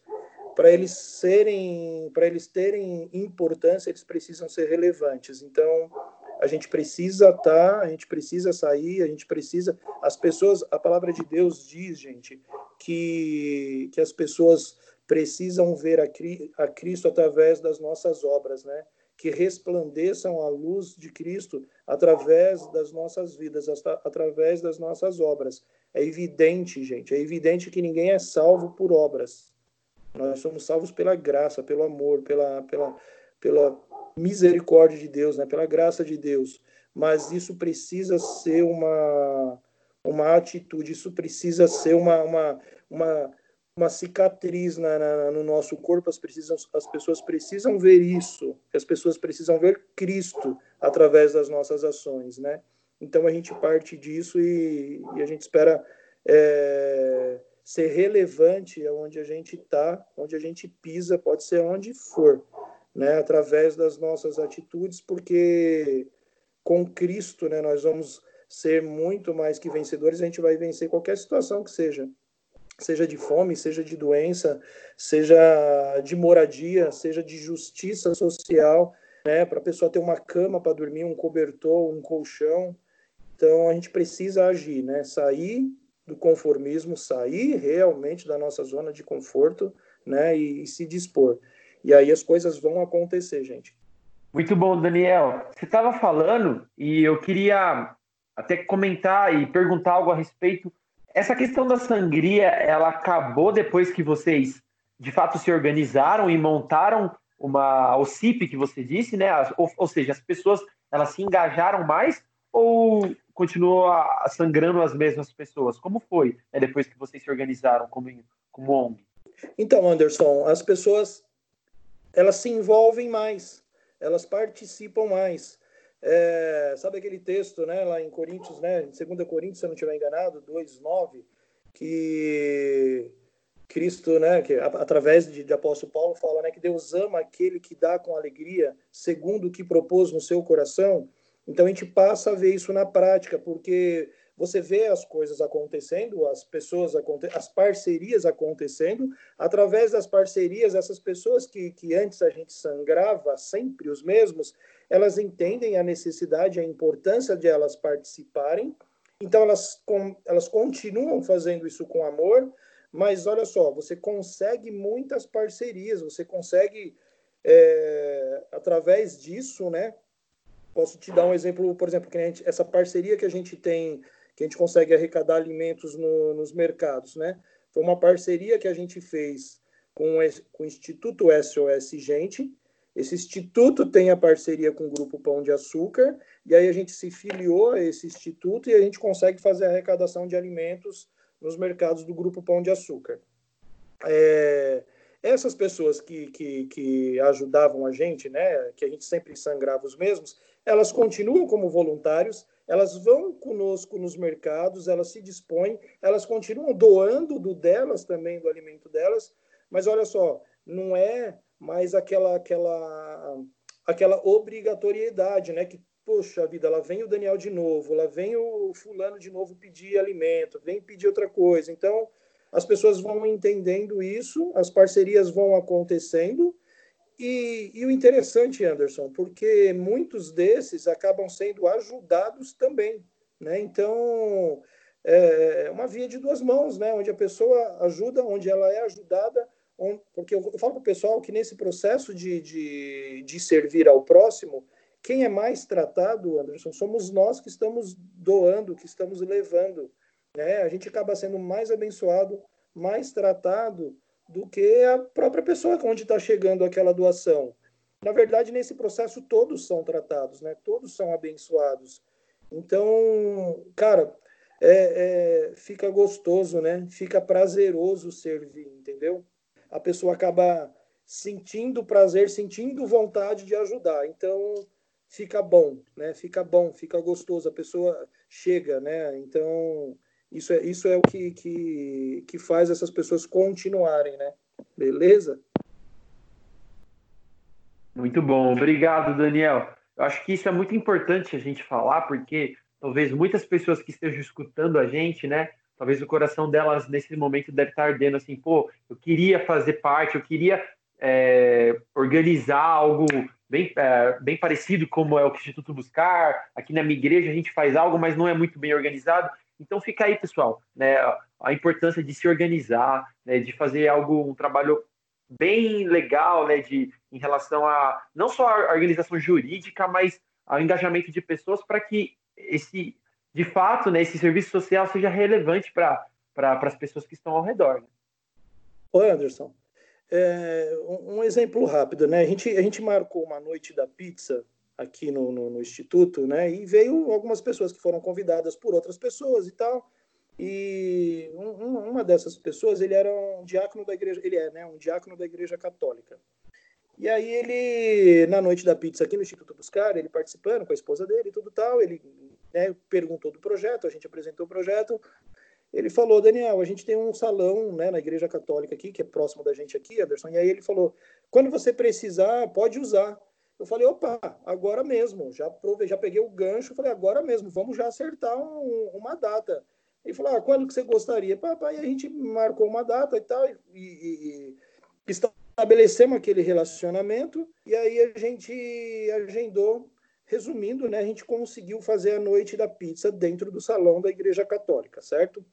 para eles serem, para eles terem importância, eles precisam ser relevantes. Então, a gente precisa estar, tá, a gente precisa sair, a gente precisa. As pessoas, a palavra de Deus diz, gente, que, que as pessoas precisam ver a, a Cristo através das nossas obras, né? Que resplandeçam a luz de Cristo através das nossas vidas, através das nossas obras. É evidente, gente, é evidente que ninguém é salvo por obras. Nós somos salvos pela graça, pelo amor, pela, pela, pela misericórdia de Deus, né? pela graça de Deus. Mas isso precisa ser uma, uma atitude, isso precisa ser uma, uma, uma, uma cicatriz na, na, no nosso corpo. As, precisam, as pessoas precisam ver isso, as pessoas precisam ver Cristo através das nossas ações. Né? Então a gente parte disso e, e a gente espera. É, ser relevante onde a gente está, onde a gente pisa, pode ser onde for né, através das nossas atitudes, porque com Cristo, né, nós vamos ser muito mais que vencedores, a gente vai vencer qualquer situação que seja, seja de fome, seja de doença, seja de moradia, seja de justiça social, né, para a pessoa ter uma cama para dormir, um cobertor, um colchão. Então a gente precisa agir, né, sair do conformismo, sair realmente da nossa zona de conforto, né, e, e se dispor. E aí as coisas vão acontecer, gente. Muito bom, Daniel. Você estava falando e eu queria até comentar e perguntar algo a respeito. Essa questão da sangria, ela acabou depois que vocês de fato se organizaram e montaram uma o CIP que você disse, né? Ou, ou seja, as pessoas elas se engajaram mais ou continuou sangrando as mesmas pessoas? Como foi né, depois que vocês se organizaram como, como ONG? Então, Anderson, as pessoas elas se envolvem mais, elas participam mais. É, sabe aquele texto, né, lá em Coríntios, né, em 2 Coríntios, se eu não estiver enganado, 2:9, que Cristo, né, que através de, de apóstolo Paulo fala, né, que Deus ama aquele que dá com alegria, segundo o que propôs no seu coração. Então a gente passa a ver isso na prática, porque você vê as coisas acontecendo, as pessoas, as parcerias acontecendo, através das parcerias, essas pessoas que, que antes a gente sangrava, sempre os mesmos, elas entendem a necessidade, a importância de elas participarem, então elas, com, elas continuam fazendo isso com amor, mas olha só, você consegue muitas parcerias, você consegue, é, através disso, né? Posso te dar um exemplo, por exemplo, que gente, essa parceria que a gente tem, que a gente consegue arrecadar alimentos no, nos mercados, né? Foi uma parceria que a gente fez com, com o Instituto SOS Gente. Esse instituto tem a parceria com o Grupo Pão de Açúcar, e aí a gente se filiou a esse instituto e a gente consegue fazer a arrecadação de alimentos nos mercados do Grupo Pão de Açúcar. É, essas pessoas que, que, que, ajudavam a gente, né, que a gente sempre sangrava os mesmos, elas continuam como voluntários, elas vão conosco nos mercados, elas se dispõem, elas continuam doando do delas também, do alimento delas, mas olha só, não é mais aquela aquela aquela obrigatoriedade, né, que poxa vida, lá vem o Daniel de novo, lá vem o fulano de novo pedir alimento, vem pedir outra coisa. Então, as pessoas vão entendendo isso, as parcerias vão acontecendo, e, e, o interessante, Anderson, porque muitos desses acabam sendo ajudados também, né? Então, é, é uma via de duas mãos, né? Onde a pessoa ajuda, onde ela é ajudada, porque eu, eu falo para o pessoal que nesse processo de, de, de servir ao próximo, quem é mais tratado, Anderson, somos nós que estamos doando, que estamos levando. Né? A gente acaba sendo mais abençoado, mais tratado do que a própria pessoa onde está chegando aquela doação. Na verdade, nesse processo todos são tratados, né? Todos são abençoados. Então, cara, é, é, fica gostoso, né? Fica prazeroso servir, entendeu? A pessoa acaba sentindo prazer, sentindo vontade de ajudar. Então, fica bom, né? Fica bom, fica gostoso, a pessoa chega, né? Então, isso é, isso é o que, que, que faz essas pessoas continuarem, né? Beleza? Muito bom, obrigado, Daniel. Eu acho que isso é muito importante a gente falar, porque talvez muitas pessoas que estejam escutando a gente, né? Talvez o coração delas nesse momento deve estar ardendo assim, pô, eu queria fazer parte, eu queria é, organizar algo bem, é, bem parecido como é o Instituto Buscar. Aqui na minha igreja a gente faz algo, mas não é muito bem organizado. Então fica aí, pessoal, né, a importância de se organizar, né, de fazer algo, um trabalho bem legal, né, de, em relação a não só a organização jurídica, mas ao engajamento de pessoas para que esse, de fato, né, esse serviço social seja relevante para pra, as pessoas que estão ao redor. Né? Oi, Anderson. É, um, exemplo rápido, né? A gente, a gente marcou uma noite da pizza aqui no, no, no, Instituto, né? E veio algumas pessoas que foram convidadas por outras pessoas e tal. E um, uma dessas pessoas, ele era um diácono da igreja, ele é, né? Um diácono da igreja católica. E aí ele, na noite da pizza aqui no Instituto Buscar, ele participando com a esposa dele e tudo tal, ele né, perguntou do projeto, a gente apresentou o projeto, ele falou, Daniel, a gente tem um salão né, na igreja católica aqui, que é próximo da gente aqui, Anderson, e aí ele falou, quando você precisar, pode usar. Eu falei, opa, agora mesmo, já provei, já peguei o gancho, falei, agora mesmo, vamos já acertar um, uma data. Ele falou, ah, quando que você gostaria? Papai, a gente marcou uma data e tal, e, e, e estabelecemos aquele relacionamento, e aí a gente agendou, resumindo, né, a gente conseguiu fazer a noite da pizza dentro do salão da igreja católica, certo?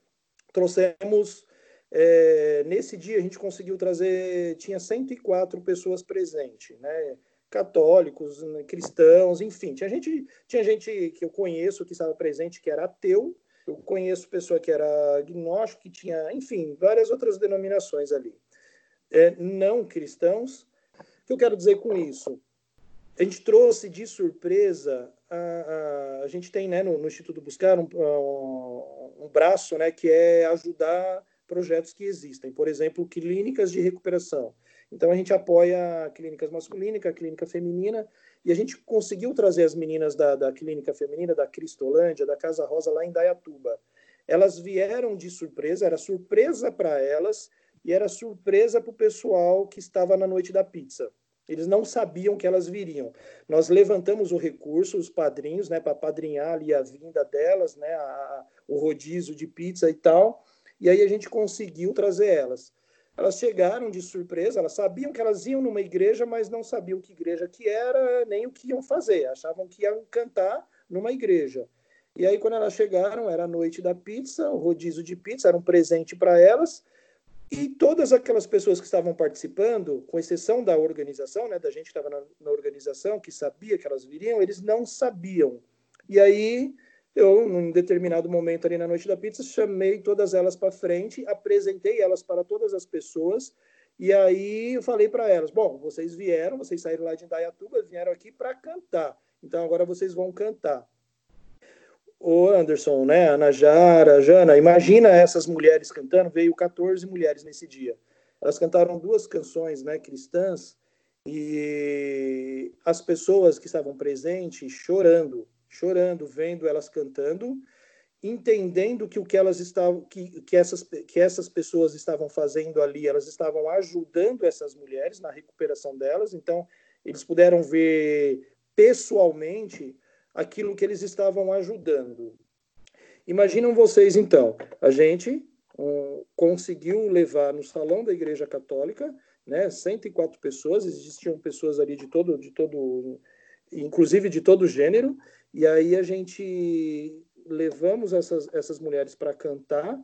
trouxemos. É, nesse dia a gente conseguiu trazer, tinha 104 pessoas presentes, né? Católicos, né? cristãos, enfim. Tinha gente, tinha gente que eu conheço que estava presente que era ateu, eu conheço pessoa que era agnóstico, que tinha, enfim, várias outras denominações ali. É, não cristãos, que eu quero dizer com isso? A gente trouxe de surpresa, a, a, a gente tem né, no, no Instituto Buscar um, um, um braço né, que é ajudar projetos que existem, por exemplo, clínicas de recuperação. Então a gente apoia clínicas masculinas, a clínica feminina, e a gente conseguiu trazer as meninas da, da clínica feminina, da Cristolândia, da Casa Rosa, lá em Dayatuba. Elas vieram de surpresa, era surpresa para elas e era surpresa para o pessoal que estava na noite da pizza. Eles não sabiam que elas viriam. Nós levantamos o recurso, os padrinhos, né, para padrinhar ali a vinda delas, né, a, o rodízio de pizza e tal. E aí a gente conseguiu trazer elas. Elas chegaram de surpresa, elas sabiam que elas iam numa igreja, mas não sabiam que igreja que era, nem o que iam fazer. Achavam que iam cantar numa igreja. E aí, quando elas chegaram, era a noite da pizza, o rodízio de pizza, era um presente para elas. E todas aquelas pessoas que estavam participando, com exceção da organização, né, da gente que estava na, na organização, que sabia que elas viriam, eles não sabiam. E aí eu, num determinado momento ali na noite da pizza, chamei todas elas para frente, apresentei elas para todas as pessoas, e aí eu falei para elas: bom, vocês vieram, vocês saíram lá de Indaiatuba, vieram aqui para cantar, então agora vocês vão cantar. O Anderson, né, Ana Jara, Jana, imagina essas mulheres cantando, veio 14 mulheres nesse dia. Elas cantaram duas canções né, cristãs e as pessoas que estavam presentes chorando, chorando, vendo elas cantando, entendendo que o que elas estavam, que, que, essas, que essas pessoas estavam fazendo ali, elas estavam ajudando essas mulheres na recuperação delas, então eles puderam ver pessoalmente aquilo que eles estavam ajudando. Imaginam vocês então, a gente um, conseguiu levar no salão da Igreja Católica, né, 104 pessoas, existiam pessoas ali de todo, de todo, inclusive de todo gênero, e aí a gente levamos essas, essas mulheres para cantar.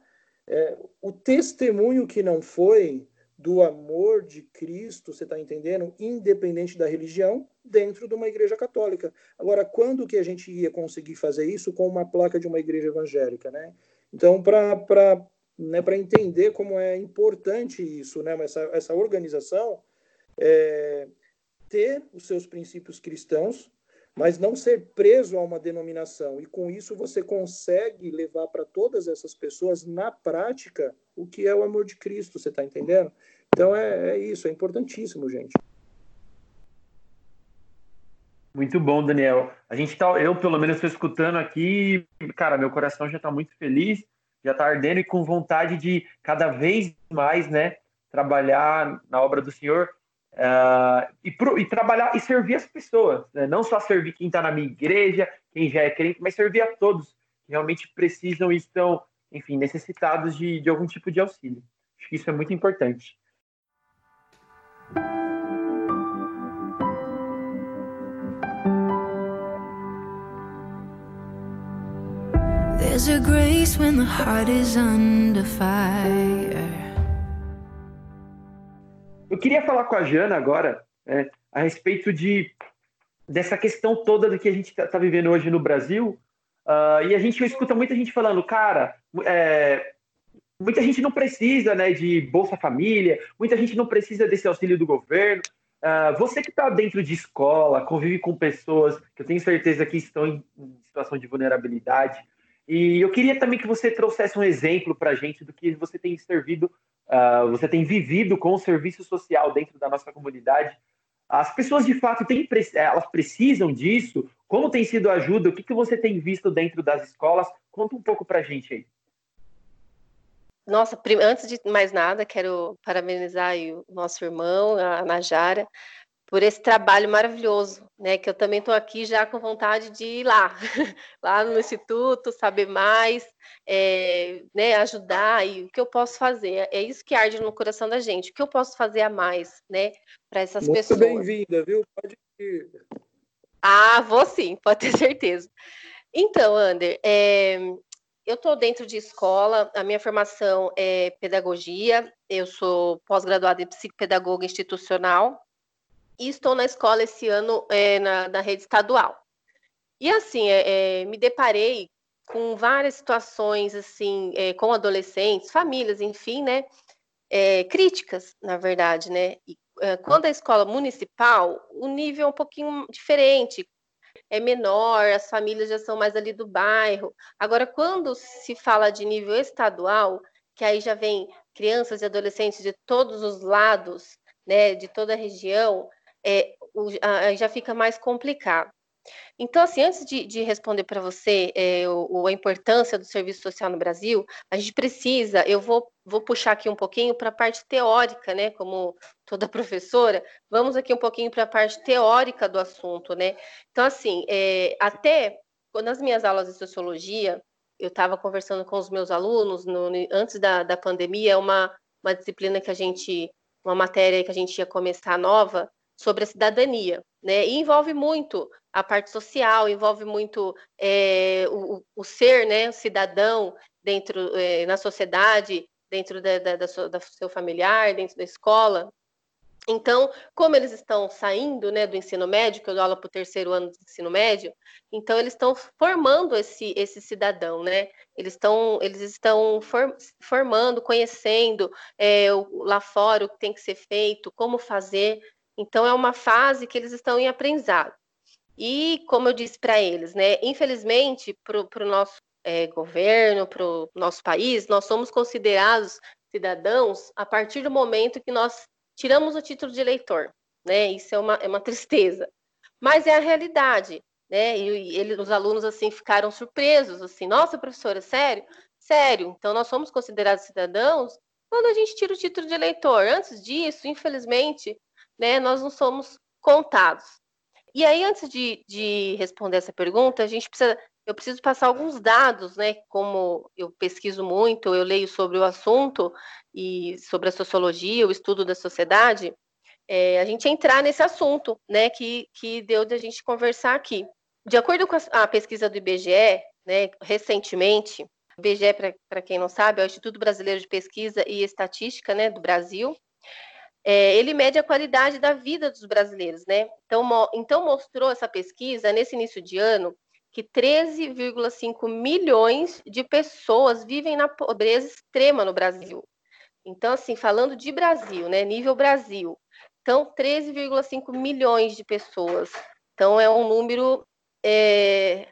É, o testemunho que não foi do amor de Cristo, você está entendendo? Independente da religião, dentro de uma igreja católica. Agora, quando que a gente ia conseguir fazer isso com uma placa de uma igreja evangélica, né? Então, para né, entender como é importante isso, né, essa, essa organização, é, ter os seus princípios cristãos, mas não ser preso a uma denominação. E com isso você consegue levar para todas essas pessoas, na prática, o que é o amor de Cristo, você está entendendo? Então é, é, isso, é importantíssimo, gente. Muito bom, Daniel. A gente tá, eu pelo menos estou escutando aqui, cara, meu coração já está muito feliz, já está ardendo e com vontade de cada vez mais, né, trabalhar na obra do Senhor Uh, e, pro, e, trabalhar e servir as pessoas, né? não só servir quem está na minha igreja, quem já é crente, mas servir a todos que realmente precisam e estão, enfim, necessitados de, de algum tipo de auxílio. Acho que isso é muito importante. There's a grace when the heart is under fire. Eu queria falar com a Jana agora é, a respeito de dessa questão toda do que a gente está tá vivendo hoje no Brasil. Uh, e a gente escuta muita gente falando, cara, é, muita gente não precisa né, de Bolsa Família, muita gente não precisa desse auxílio do governo. Uh, você que está dentro de escola, convive com pessoas que eu tenho certeza que estão em, em situação de vulnerabilidade. E eu queria também que você trouxesse um exemplo para a gente do que você tem servido uh, você tem vivido com o serviço social dentro da nossa comunidade. As pessoas de fato têm, elas precisam disso. Como tem sido a ajuda? O que, que você tem visto dentro das escolas? Conta um pouco para a gente aí. Nossa, antes de mais nada, quero parabenizar o nosso irmão, a Najara, por esse trabalho maravilhoso, né? Que eu também estou aqui já com vontade de ir lá, *laughs* lá no instituto, saber mais, é, né? Ajudar e o que eu posso fazer. É isso que arde no coração da gente. O que eu posso fazer a mais, né? Para essas Muito pessoas. Muito bem-vinda, viu? Pode ir. Ah, vou sim, *laughs* pode ter certeza. Então, Ander, é, eu estou dentro de escola, a minha formação é pedagogia, eu sou pós-graduada em psicopedagoga institucional, e estou na escola esse ano é, na, na, rede estadual. E assim, é, é, me deparei com várias situações assim, com adolescentes, famílias, enfim, né? críticas, na verdade, né? E é, quando a escola municipal, o nível é um pouquinho diferente, é menor, as famílias já são mais ali do bairro. Agora, quando se fala de nível estadual, que aí já vem crianças e adolescentes de todos os lados, né, de toda a região, é, o, a, já fica mais complicado. Então, assim, antes de, de responder para você é, o, a importância do serviço social no Brasil, a gente precisa, eu vou, vou puxar aqui um pouquinho para a parte teórica, né? Como toda *laughs* professora, vamos aqui um pouquinho para a parte teórica do assunto, né? Então, assim, é, até nas minhas aulas de sociologia, eu estava conversando com os meus alunos no, antes da, da pandemia, uma, uma disciplina que a gente, uma matéria que a gente ia começar nova sobre a cidadania, né? E envolve muito a parte social, envolve muito é, o, o, ser, né, o cidadão dentro é, na sociedade, dentro da, da, da, sua, da, seu familiar, dentro da escola. Então, como eles estão saindo né, do ensino médio, que eu dou aula para o terceiro ano do ensino médio, então eles estão formando esse, esse cidadão, né? Eles estão, eles estão for, formando, conhecendo é, lá fora o que tem que ser feito, como fazer. Então, é uma fase que eles estão em aprendizado. E, como eu disse para eles, né, infelizmente, para o nosso é, governo, para o nosso país, nós somos considerados cidadãos a partir do momento que nós tiramos o título de eleitor. Né? Isso é uma, é uma tristeza. Mas é a realidade. Né? E, ele, os alunos assim ficaram surpresos, assim, nossa, professora, sério? Sério, então nós somos considerados cidadãos quando a gente tira o título de eleitor. Antes disso, infelizmente, né, nós não somos contados. E aí, antes de, de responder essa pergunta, a gente precisa, eu preciso passar alguns dados, né? Como eu pesquiso muito, eu leio sobre o assunto e sobre a sociologia, o estudo da sociedade, é, a gente entrar nesse assunto, né? Que, que deu de a gente conversar aqui. De acordo com a, a pesquisa do IBGE, né? Recentemente, IBGE, para quem não sabe, é o Instituto Brasileiro de Pesquisa e Estatística, né? Do Brasil é, ele mede a qualidade da vida dos brasileiros, né? Então, mo então mostrou essa pesquisa nesse início de ano que 13,5 milhões de pessoas vivem na pobreza extrema no Brasil. Então, assim, falando de Brasil, né? Nível Brasil. Então, 13,5 milhões de pessoas. Então, é um número é,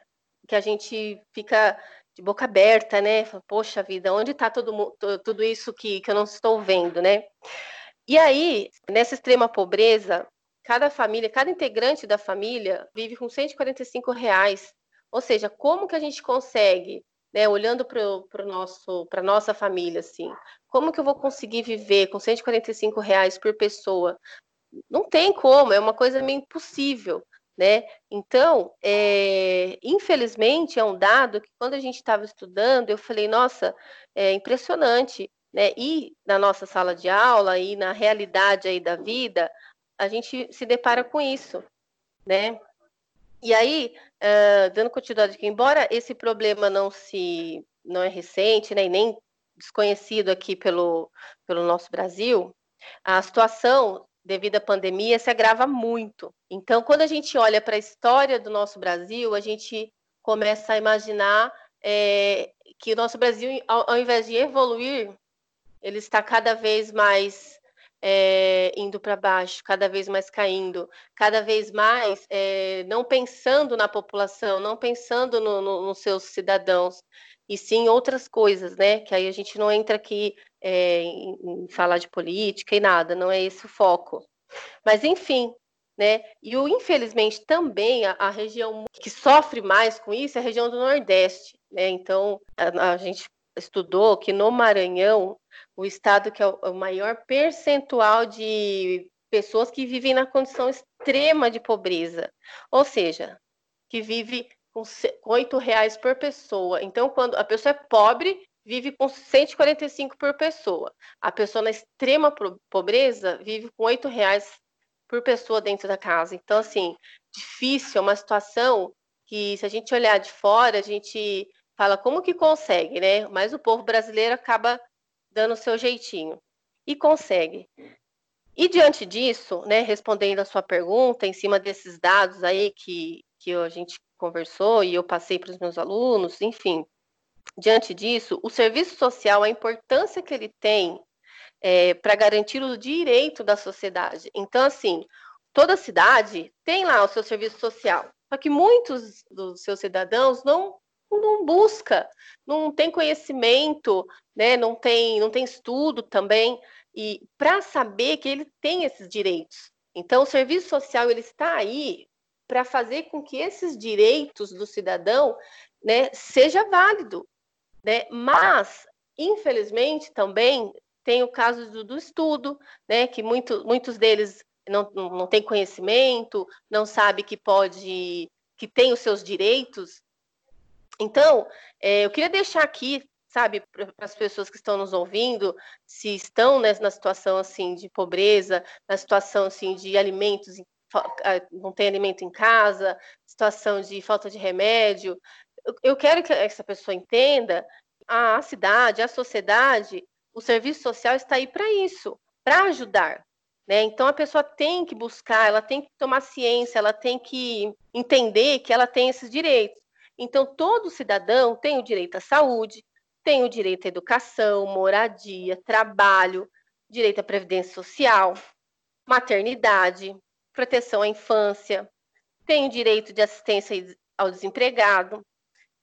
que a gente fica de boca aberta, né? Poxa vida, onde está tudo isso que, que eu não estou vendo, né? E aí, nessa extrema pobreza, cada família, cada integrante da família vive com 145 reais. Ou seja, como que a gente consegue, né, olhando para nosso, para nossa família, assim, como que eu vou conseguir viver com 145 reais por pessoa? Não tem como, é uma coisa meio impossível, né? Então, é, infelizmente, é um dado que quando a gente estava estudando, eu falei, nossa, é impressionante né? E na nossa sala de aula e na realidade aí da vida, a gente se depara com isso, né? E aí, uh, dando continuidade aqui, embora esse problema não se não é recente, né, e nem desconhecido aqui pelo, pelo nosso Brasil, a situação devido à pandemia se agrava muito. Então, quando a gente olha para a história do nosso Brasil, a gente começa a imaginar é, que o nosso Brasil, ao, ao invés de evoluir, ele está cada vez mais é, indo para baixo, cada vez mais caindo, cada vez mais é, não pensando na população, não pensando no, no, nos seus cidadãos, e sim outras coisas, né? Que aí a gente não entra aqui é, em, em falar de política e nada, não é esse o foco. Mas enfim, né? E o infelizmente também a, a, região que sofre mais com isso é a região do Nordeste, né? Então a, a gente estudou que no Maranhão o estado que é o maior percentual de pessoas que vivem na condição extrema de pobreza, ou seja, que vive com oito reais por pessoa. Então, quando a pessoa é pobre, vive com 145 por pessoa. A pessoa na extrema pobreza vive com oito reais por pessoa dentro da casa. Então, assim, difícil, é uma situação que, se a gente olhar de fora, a gente fala como que consegue, né? Mas o povo brasileiro acaba dando o seu jeitinho. E consegue. E diante disso, né, respondendo a sua pergunta, em cima desses dados aí que, que a gente conversou e eu passei para os meus alunos, enfim, diante disso, o serviço social, a importância que ele tem é, para garantir o direito da sociedade. Então, assim, toda cidade tem lá o seu serviço social, só que muitos dos seus cidadãos não não busca, não tem conhecimento, né? Não tem, não tem estudo também e para saber que ele tem esses direitos. Então, o serviço social ele está aí para fazer com que esses direitos do cidadão, né, seja válido, né? Mas, infelizmente, também tem o caso do, do estudo, né, que muito, muitos deles não, não têm conhecimento, não sabe que pode, que tem os seus direitos. Então, é, eu queria deixar aqui, sabe, para as pessoas que estão nos ouvindo, se estão né, na situação assim de pobreza, na situação assim de alimentos, não tem alimento em casa, situação de falta de remédio, eu quero que essa pessoa entenda a cidade, a sociedade, o serviço social está aí para isso, para ajudar. Né? Então a pessoa tem que buscar, ela tem que tomar ciência, ela tem que entender que ela tem esses direitos. Então todo cidadão tem o direito à saúde, tem o direito à educação, moradia, trabalho, direito à previdência social, maternidade, proteção à infância, tem o direito de assistência ao desempregado,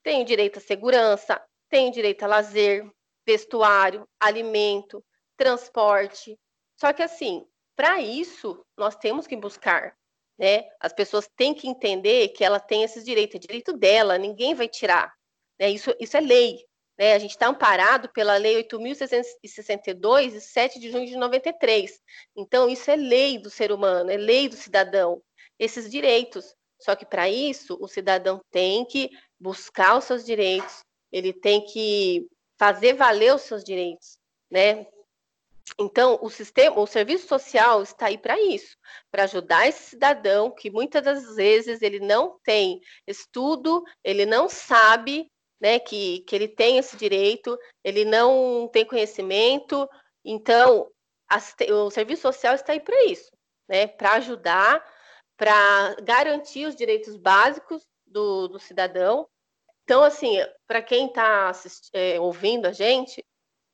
tem o direito à segurança, tem o direito a lazer, vestuário, alimento, transporte. Só que assim, para isso, nós temos que buscar, né? As pessoas têm que entender que ela tem esses direitos, é direito dela, ninguém vai tirar. Né? Isso, isso é lei. Né? A gente está amparado pela Lei 8.662, de 7 de junho de 93. Então, isso é lei do ser humano, é lei do cidadão, esses direitos. Só que para isso, o cidadão tem que buscar os seus direitos, ele tem que fazer valer os seus direitos, né? Então, o sistema, o serviço social está aí para isso, para ajudar esse cidadão que muitas das vezes ele não tem estudo, ele não sabe, né, que, que ele tem esse direito, ele não tem conhecimento. Então, a, o serviço social está aí para isso, né, para ajudar para garantir os direitos básicos do, do cidadão. Então, assim, para quem está é, ouvindo a gente,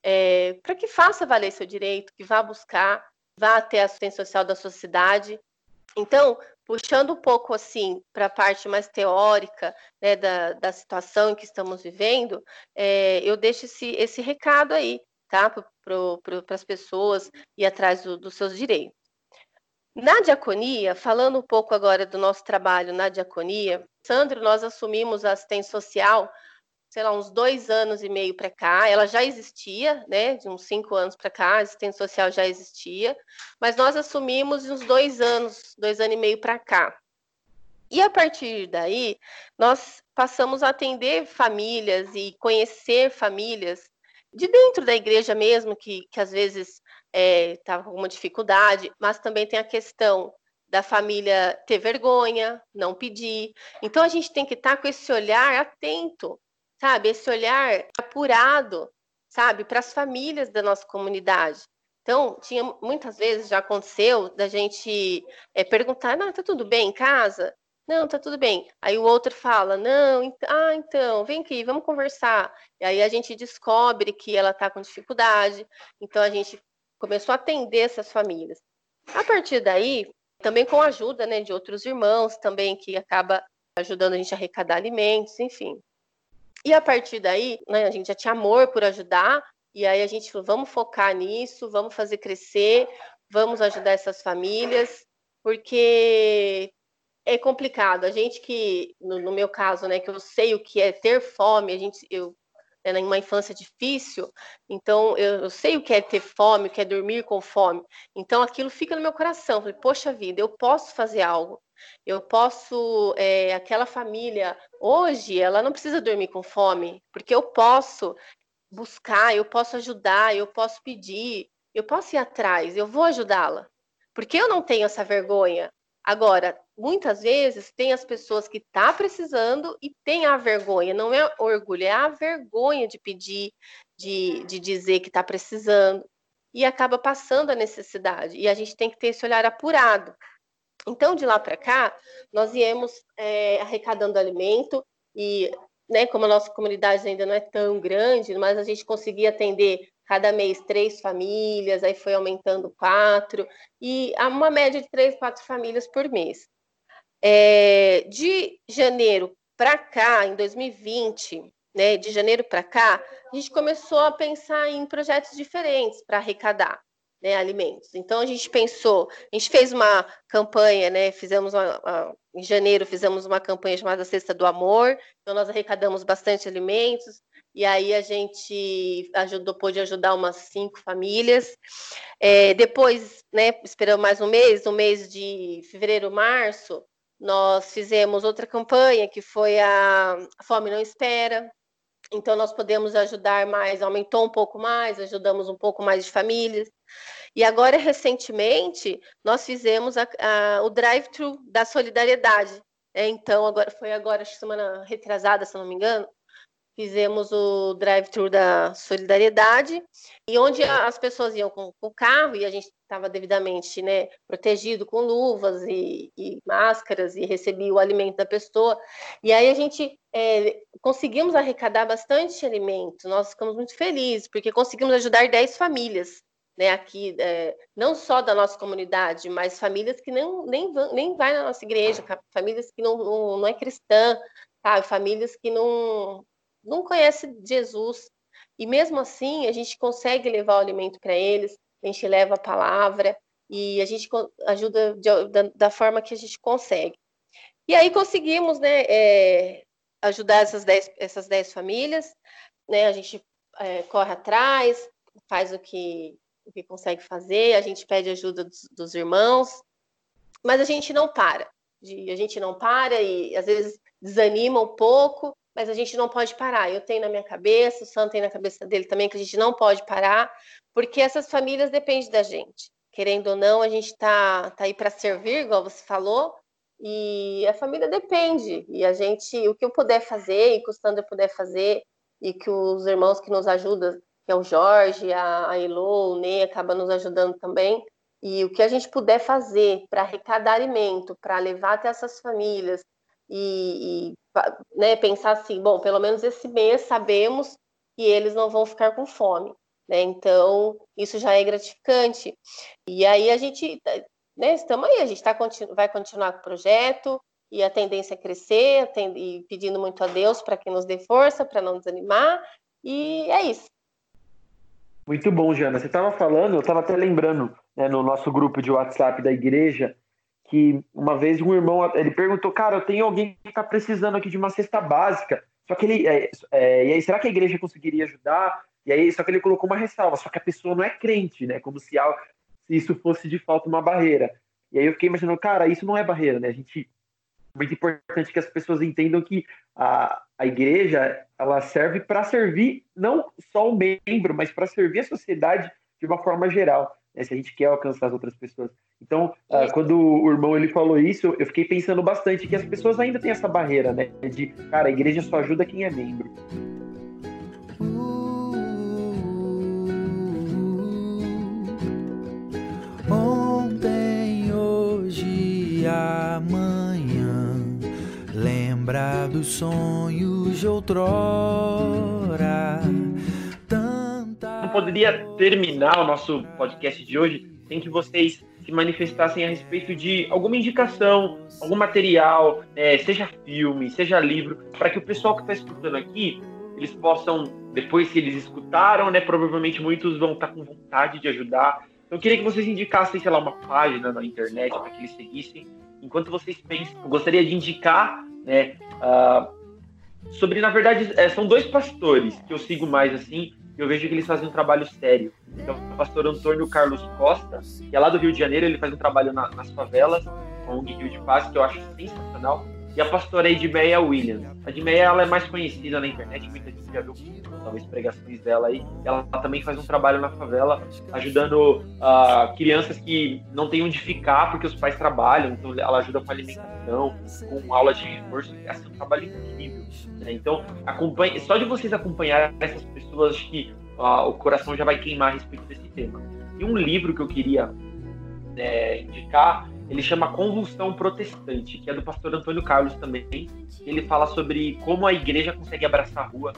é, para que faça valer seu direito, que vá buscar, vá até a assistência social da sociedade. Então, puxando um pouco assim para a parte mais teórica né, da, da situação em que estamos vivendo, é, eu deixo esse, esse recado aí, tá? Para as pessoas ir atrás do, dos seus direitos. Na diaconia, falando um pouco agora do nosso trabalho na diaconia, Sandro, nós assumimos a assistência social, sei lá, uns dois anos e meio para cá. Ela já existia, né? De uns cinco anos para cá, a assistência social já existia, mas nós assumimos uns dois anos, dois anos e meio para cá. E a partir daí, nós passamos a atender famílias e conhecer famílias de dentro da igreja mesmo, que, que às vezes estava é, com uma dificuldade, mas também tem a questão da família ter vergonha, não pedir. Então a gente tem que estar tá com esse olhar atento, sabe? Esse olhar apurado, sabe, para as famílias da nossa comunidade. Então, tinha muitas vezes já aconteceu da gente é, perguntar: "Não, tá tudo bem em casa?" Não, tá tudo bem. Aí o outro fala: Não, ah, então, vem aqui, vamos conversar. E aí a gente descobre que ela tá com dificuldade. Então a gente começou a atender essas famílias. A partir daí, também com a ajuda né, de outros irmãos, também que acaba ajudando a gente a arrecadar alimentos, enfim. E a partir daí, né, a gente já tinha amor por ajudar, e aí a gente falou, vamos focar nisso, vamos fazer crescer, vamos ajudar essas famílias, porque é complicado. A gente que, no, no, meu caso, né, que eu sei o que é ter fome, a gente, eu né, uma infância difícil, então eu, eu, sei o que é ter fome, o que é dormir com fome. Então aquilo fica no meu coração. Falei, poxa vida, eu posso fazer algo. Eu posso, é, aquela família, hoje, ela não precisa dormir com fome, porque eu posso buscar, eu posso ajudar, eu posso pedir, eu posso ir atrás, eu vou ajudá-la. Porque eu não tenho essa vergonha. Agora, muitas vezes tem as pessoas que tá precisando e tem a vergonha, não é orgulho, é a vergonha de pedir, de, de dizer que está precisando e acaba passando a necessidade. E a gente tem que ter esse olhar apurado. Então, de lá para cá, nós íamos é, arrecadando alimento e, né, como a nossa comunidade ainda não é tão grande, mas a gente conseguia atender cada mês três famílias, aí foi aumentando quatro, e uma média de três, quatro famílias por mês. É, de janeiro para cá, em 2020, né, de janeiro para cá, a gente começou a pensar em projetos diferentes para arrecadar né, alimentos. Então a gente pensou, a gente fez uma campanha, né, fizemos uma, uma, em janeiro fizemos uma campanha chamada Cesta do Amor, então nós arrecadamos bastante alimentos, e aí a gente ajudou, pôde ajudar umas cinco famílias. É, depois, né, esperamos mais um mês, no mês de fevereiro, março, nós fizemos outra campanha que foi a Fome Não Espera. Então, nós podemos ajudar mais, aumentou um pouco mais, ajudamos um pouco mais de famílias. E agora, recentemente, nós fizemos a, a, o drive-thru da solidariedade. É, então, agora foi agora, semana retrasada, se não me engano, fizemos o drive-thru da solidariedade, e onde as pessoas iam com, o carro, e a gente estava devidamente né, protegido com luvas e, e, máscaras, e recebia o alimento da pessoa, e aí a gente é, conseguimos arrecadar bastante alimento, nós ficamos muito felizes, porque conseguimos ajudar 10 famílias, né, aqui, é, não só da nossa comunidade, mas famílias que não, nem, nem vai na nossa igreja, famílias que não, não, não é cristã, sabe? famílias que não, não conhece Jesus. E mesmo assim, a gente consegue levar o alimento para eles, a gente leva a palavra e a gente ajuda de, da, da, forma que a gente consegue. E aí conseguimos né, é, ajudar essas dez, essas dez famílias, né, a gente é, corre atrás, faz o que, o que consegue fazer, a gente pede ajuda dos, dos irmãos, mas a gente não para. De, a gente não para e às vezes desanima um pouco, mas a gente não pode parar. Eu tenho na minha cabeça, o Sam tem na cabeça dele também, que a gente não pode parar, porque essas famílias dependem da gente. Querendo ou não, a gente está tá aí para servir, igual você falou, e a família depende. E a gente, o que eu puder fazer, e custando eu puder fazer, e que os irmãos que nos ajudam, que é o Jorge, a, a Elo, o Ney, acaba nos ajudando também. E o que a gente puder fazer para arrecadar alimento, para levar até essas famílias, e, e né, pensar assim, bom, pelo menos esse mês sabemos que eles não vão ficar com fome, né? Então isso já é gratificante. E aí a gente, né, estamos aí, a gente tá, vai continuar com o projeto e a tendência é crescer, e pedindo muito a Deus para que nos dê força, para não desanimar. E é isso. Muito bom, Jana. Você estava falando, eu estava até lembrando né, no nosso grupo de WhatsApp da igreja, que uma vez um irmão ele perguntou, cara, eu tenho alguém que está precisando aqui de uma cesta básica, só que ele, é, é, e aí será que a igreja conseguiria ajudar? E aí só que ele colocou uma ressalva, só que a pessoa não é crente, né? Como se, se isso fosse de fato uma barreira. E aí eu fiquei imaginando, cara, isso não é barreira, né? A gente muito importante que as pessoas entendam que a, a igreja ela serve para servir não só o membro, mas para servir a sociedade de uma forma geral né, se a gente quer alcançar as outras pessoas. Então, uh, quando o irmão ele falou isso, eu fiquei pensando bastante que as pessoas ainda têm essa barreira, né? De, cara, a igreja só ajuda quem é membro. Ontem, hoje, amanhã, lembra dos sonhos de outrora poderia terminar o nosso podcast de hoje sem que vocês se manifestassem a respeito de alguma indicação, algum material, é, seja filme, seja livro, para que o pessoal que está escutando aqui, eles possam, depois que eles escutaram, né, provavelmente muitos vão estar tá com vontade de ajudar. Então, eu queria que vocês indicassem, sei lá, uma página na internet para que eles seguissem. Enquanto vocês pensam, eu gostaria de indicar, né, uh, sobre, na verdade, é, são dois pastores que eu sigo mais assim, eu vejo que eles fazem um trabalho sério. Então, o pastor Antônio Carlos Costa, que é lá do Rio de Janeiro, ele faz um trabalho na, nas favelas, com o Rio de Paz, que eu acho sensacional. E a pastora Edmeia Williams. A Edmeia ela é mais conhecida na internet, muita gente já viu talvez pregações dela aí. Ela também faz um trabalho na favela, ajudando uh, crianças que não têm onde ficar porque os pais trabalham. Então ela ajuda com alimentação, com aula de reforço. É um trabalho incrível. Né? Então, acompanhe, só de vocês acompanharem essas pessoas, acho que uh, o coração já vai queimar a respeito desse tema. E um livro que eu queria é, indicar ele chama Convulsão Protestante, que é do pastor Antônio Carlos também. Ele fala sobre como a igreja consegue abraçar a rua.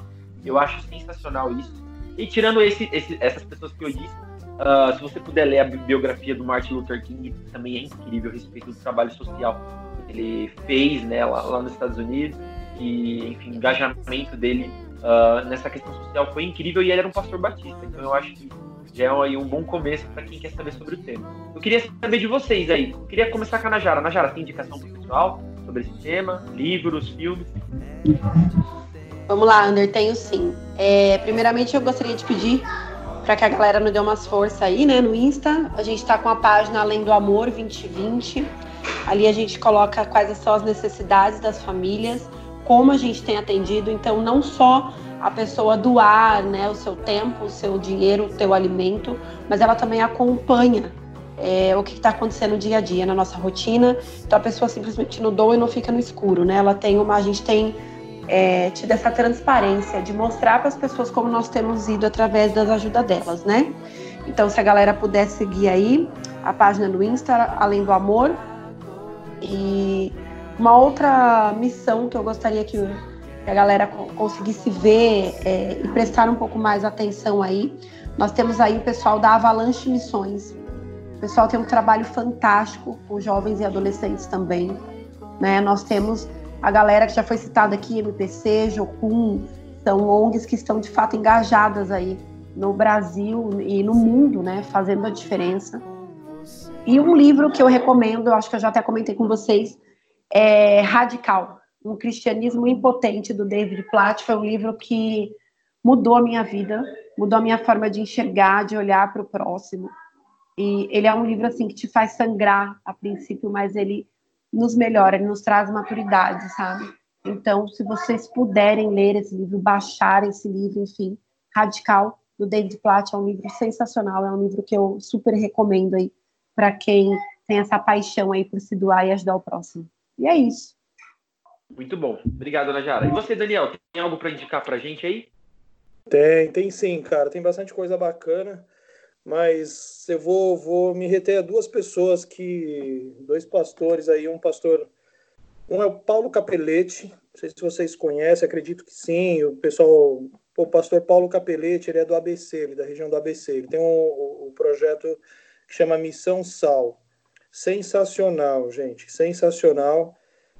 Eu acho sensacional isso. E tirando esse, esse, essas pessoas que eu disse, uh, se você puder ler a biografia do Martin Luther King, também é incrível a respeito do trabalho social que ele fez né, lá, lá nos Estados Unidos e, enfim, o engajamento dele uh, nessa questão social foi incrível e ele era um pastor batista. Então eu acho que já é aí um bom começo para quem quer saber sobre o tema. Eu queria saber de vocês aí. Eu queria começar com a Najara. Najara, tem indicação para o pessoal sobre esse tema? Livros, filmes? Vamos lá, Ander, tenho sim. É, primeiramente, eu gostaria de pedir para que a galera nos dê umas forças aí, né, no Insta. A gente está com a página Além do Amor 2020. Ali a gente coloca quais são as necessidades das famílias, como a gente tem atendido. Então, não só a pessoa doar né, o seu tempo, o seu dinheiro, o seu alimento, mas ela também acompanha é, o que está acontecendo no dia a dia, na nossa rotina. Então a pessoa simplesmente não doa e não fica no escuro, né? Ela tem uma, a gente tem é, tido essa transparência de mostrar para as pessoas como nós temos ido através das ajudas delas, né? Então se a galera puder seguir aí a página do Insta, além do amor. E uma outra missão que eu gostaria que a galera conseguisse ver é, e prestar um pouco mais atenção aí. Nós temos aí o pessoal da Avalanche Missões. O pessoal tem um trabalho fantástico com jovens e adolescentes também. Né? Nós temos a galera que já foi citada aqui, MPC, Jocum, são ONGs que estão de fato engajadas aí no Brasil e no mundo, né, fazendo a diferença. E um livro que eu recomendo, eu acho que eu já até comentei com vocês, é Radical, um Cristianismo Impotente, do David Platt, foi um livro que mudou a minha vida, mudou a minha forma de enxergar, de olhar para o próximo. E ele é um livro assim que te faz sangrar a princípio, mas ele nos melhora, ele nos traz maturidade, sabe? Então, se vocês puderem ler esse livro, baixar esse livro, enfim, Radical, do David Platt, é um livro sensacional, é um livro que eu super recomendo aí para quem tem essa paixão aí por se doar e ajudar o próximo. E é isso. Muito bom. Obrigado, Ana Jara. E você, Daniel, tem algo para indicar para a gente aí? Tem, tem sim, cara. Tem bastante coisa bacana, mas eu vou, vou me reter a duas pessoas que. dois pastores aí, um pastor. Um é o Paulo Capelete, não sei se vocês conhecem, acredito que sim. O pessoal. O pastor Paulo Capelete, ele é do ABC, ele é da região do ABC. Ele tem um, um projeto que chama Missão Sal. Sensacional, gente, sensacional.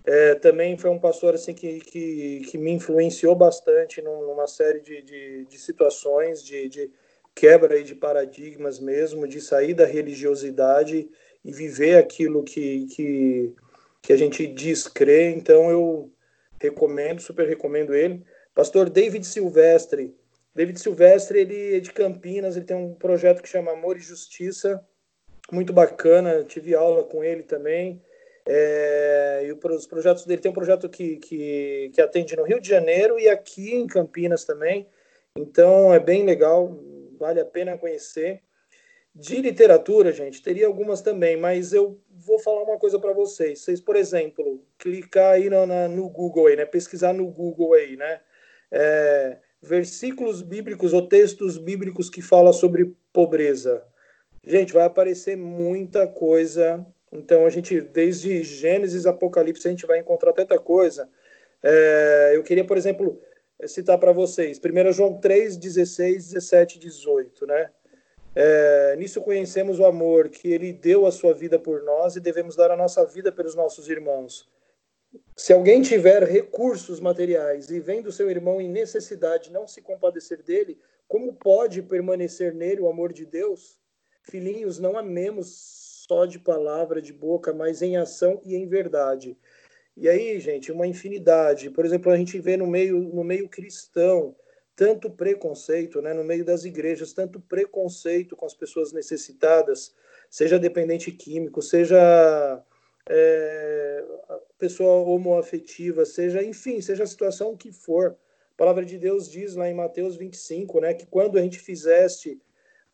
É, também foi um pastor assim que, que, que me influenciou bastante numa série de, de, de situações, de, de quebra de paradigmas mesmo, de sair da religiosidade e viver aquilo que, que, que a gente diz crer. Então eu recomendo, super recomendo ele. Pastor David Silvestre. David Silvestre, ele é de Campinas, ele tem um projeto que chama Amor e Justiça, muito bacana, tive aula com ele também. É, e os projetos dele tem um projeto que, que, que atende no Rio de Janeiro e aqui em Campinas também. Então é bem legal, vale a pena conhecer. De literatura, gente, teria algumas também, mas eu vou falar uma coisa para vocês. Vocês, por exemplo, clicar aí no, na, no Google aí, né? Pesquisar no Google aí, né? É, versículos bíblicos ou textos bíblicos que falam sobre pobreza. Gente, vai aparecer muita coisa então, a gente, desde Gênesis, Apocalipse, a gente vai encontrar tanta coisa. É, eu queria, por exemplo, citar para vocês, 1 João 3, 16, 17 18, né? É, nisso conhecemos o amor, que ele deu a sua vida por nós e devemos dar a nossa vida pelos nossos irmãos. Se alguém tiver recursos materiais e vendo seu irmão em necessidade não se compadecer dele, como pode permanecer nele o amor de Deus? Filhinhos, não amemos só de palavra, de boca, mas em ação e em verdade. E aí, gente, uma infinidade. Por exemplo, a gente vê no meio, no meio cristão tanto preconceito, né, no meio das igrejas, tanto preconceito com as pessoas necessitadas, seja dependente químico, seja é, pessoa homoafetiva, seja, enfim, seja a situação que for. A palavra de Deus diz lá em Mateus 25, né, que quando a gente fizeste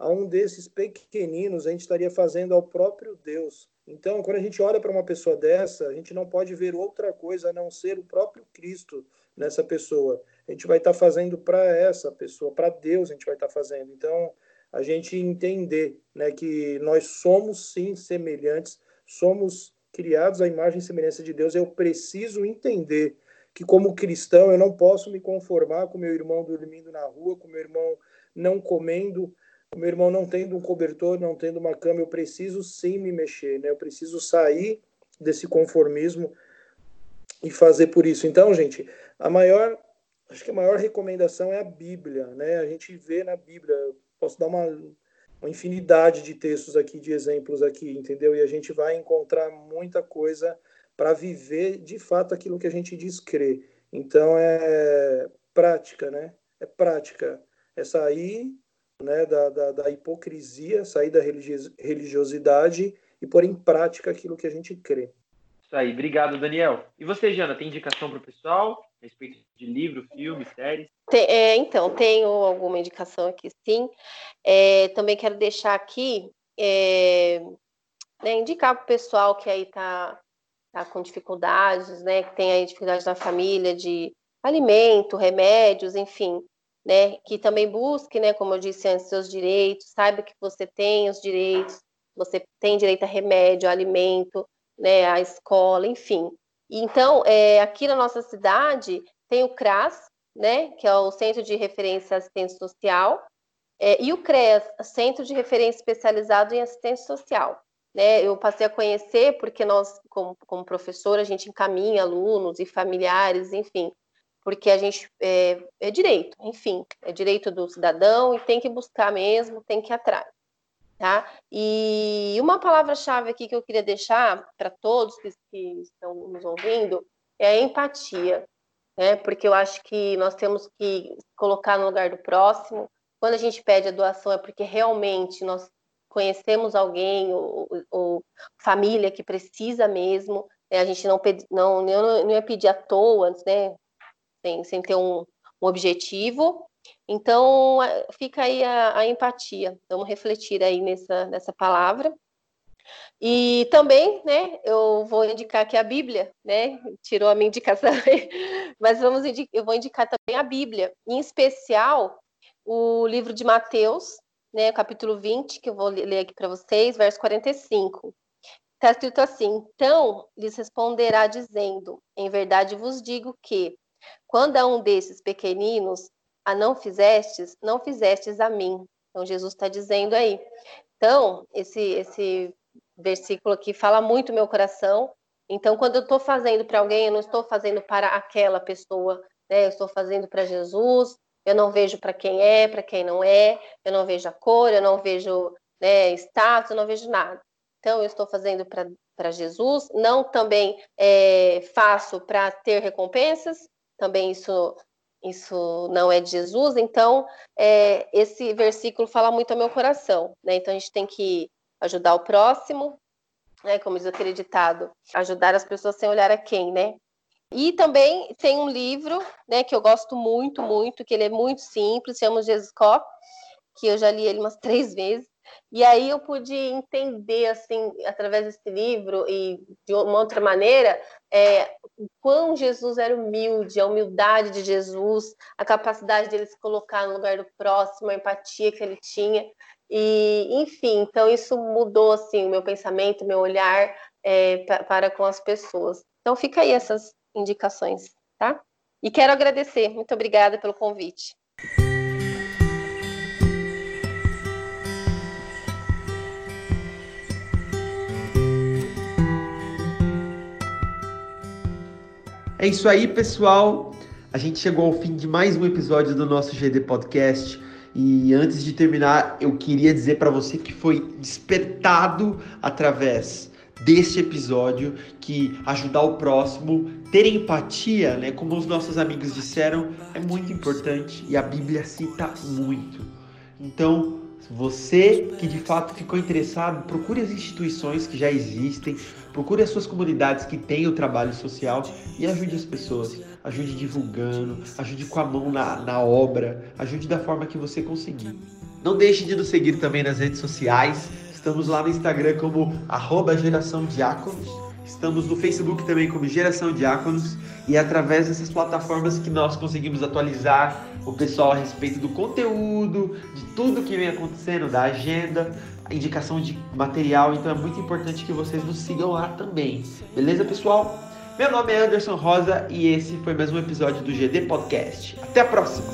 a um desses pequeninos, a gente estaria fazendo ao próprio Deus. Então, quando a gente olha para uma pessoa dessa, a gente não pode ver outra coisa a não ser o próprio Cristo nessa pessoa. A gente vai estar fazendo para essa pessoa, para Deus a gente vai estar fazendo. Então, a gente entender né, que nós somos sim semelhantes, somos criados à imagem e semelhança de Deus. Eu preciso entender que, como cristão, eu não posso me conformar com meu irmão dormindo na rua, com meu irmão não comendo, o meu irmão não tendo um cobertor, não tendo uma cama, eu preciso sim me mexer, né? Eu preciso sair desse conformismo e fazer por isso. Então, gente, a maior, acho que a maior recomendação é a Bíblia, né? A gente vê na Bíblia, posso dar uma, uma infinidade de textos aqui, de exemplos aqui, entendeu? E a gente vai encontrar muita coisa para viver de fato aquilo que a gente diz crer. Então é prática, né? É prática. É sair né, da, da, da hipocrisia, sair da religiosidade e pôr em prática aquilo que a gente crê. Isso aí, obrigado, Daniel. E você, Jana, tem indicação para o pessoal a respeito de livro, filme, séries? Tem, é, então, tenho alguma indicação aqui, sim. É, também quero deixar aqui, é, né, indicar para o pessoal que aí está tá com dificuldades, né, que tem aí dificuldades na família de alimento, remédios, enfim, né, que também busque, né, como eu disse antes, seus direitos, saiba que você tem os direitos, você tem direito a remédio, a alimento, né, a escola, enfim. Então, é, aqui na nossa cidade tem o CRAS, né, que é o Centro de Referência Assistência Social, é, e o CREAS, Centro de Referência Especializado em Assistência Social né, eu passei a conhecer porque nós, como, como professora, a gente encaminha alunos e familiares, enfim, porque a gente é, é, direito, enfim, é direito do cidadão e tem que buscar mesmo, tem que ir atrás, tá? E uma palavra-chave aqui que eu queria deixar para todos que, que, estão nos ouvindo é a empatia, né? Porque eu acho que nós temos que colocar no lugar do próximo. Quando a gente pede a doação é porque realmente nós conhecemos alguém ou, ou família que precisa mesmo, né? a gente não, não, não, ia pedir à toa, né? Sem, sem ter um, um objetivo. Então, fica aí a, a, empatia. Vamos refletir aí nessa, nessa palavra. E também, né, eu vou indicar aqui a Bíblia, né, tirou a minha indicação, *laughs* mas vamos eu vou indicar também a Bíblia, em especial o livro de Mateus, né, capítulo 20, que eu vou ler aqui para vocês, verso 45. Está escrito assim: Então lhes responderá, dizendo: Em verdade vos digo que, quando a um desses pequeninos a não fizestes, não fizestes a mim. Então Jesus está dizendo aí. Então, esse, esse versículo aqui fala muito meu coração. Então, quando eu estou fazendo para alguém, eu não estou fazendo para aquela pessoa, né? Eu estou fazendo para Jesus, eu não vejo para quem é, para quem não é, eu não vejo a cor, eu não vejo né, status, eu não vejo nada. Então, eu estou fazendo para Jesus, não também é, faço para ter recompensas, também isso, isso não é de Jesus. Então, é, esse versículo fala muito ao meu coração. Né? Então, a gente tem que ajudar o próximo, né? como diz aquele ditado, ajudar as pessoas sem olhar a quem, né? E também tem um livro, né, que eu gosto muito, muito, que ele é muito simples, chama Jesus Cop, que eu já li ele umas *laughs* três vezes. E aí eu pude entender, assim, através desse livro e de uma outra maneira, é, o quão Jesus era humilde, a humildade de Jesus, a capacidade dele se colocar no lugar do próximo, a empatia que ele tinha. E, enfim, então isso mudou, assim, o meu pensamento, meu olhar é, para com as pessoas. Então fica aí essas indicações, tá? E quero agradecer, muito obrigada pelo convite. É isso aí, pessoal. A gente chegou ao fim de mais um episódio do nosso GD Podcast. E antes de terminar, eu queria dizer para você que foi despertado através deste episódio, que ajudar o próximo, ter empatia, né, como os nossos amigos disseram, é muito importante e a Bíblia cita muito. Então, você que de fato ficou interessado, procure as instituições que já existem, procure as suas comunidades que têm o trabalho social e ajude as pessoas. Ajude divulgando, ajude com a mão na, na obra, ajude da forma que você conseguir. Não deixe de nos seguir também nas redes sociais. Estamos lá no Instagram como arroba Geração Diáconos. Estamos no Facebook também como Geração Diáconos. E é através dessas plataformas que nós conseguimos atualizar o pessoal a respeito do conteúdo, de tudo que vem acontecendo, da agenda, a indicação de material. Então é muito importante que vocês nos sigam lá também. Beleza, pessoal? Meu nome é Anderson Rosa e esse foi mais um episódio do GD Podcast. Até a próxima!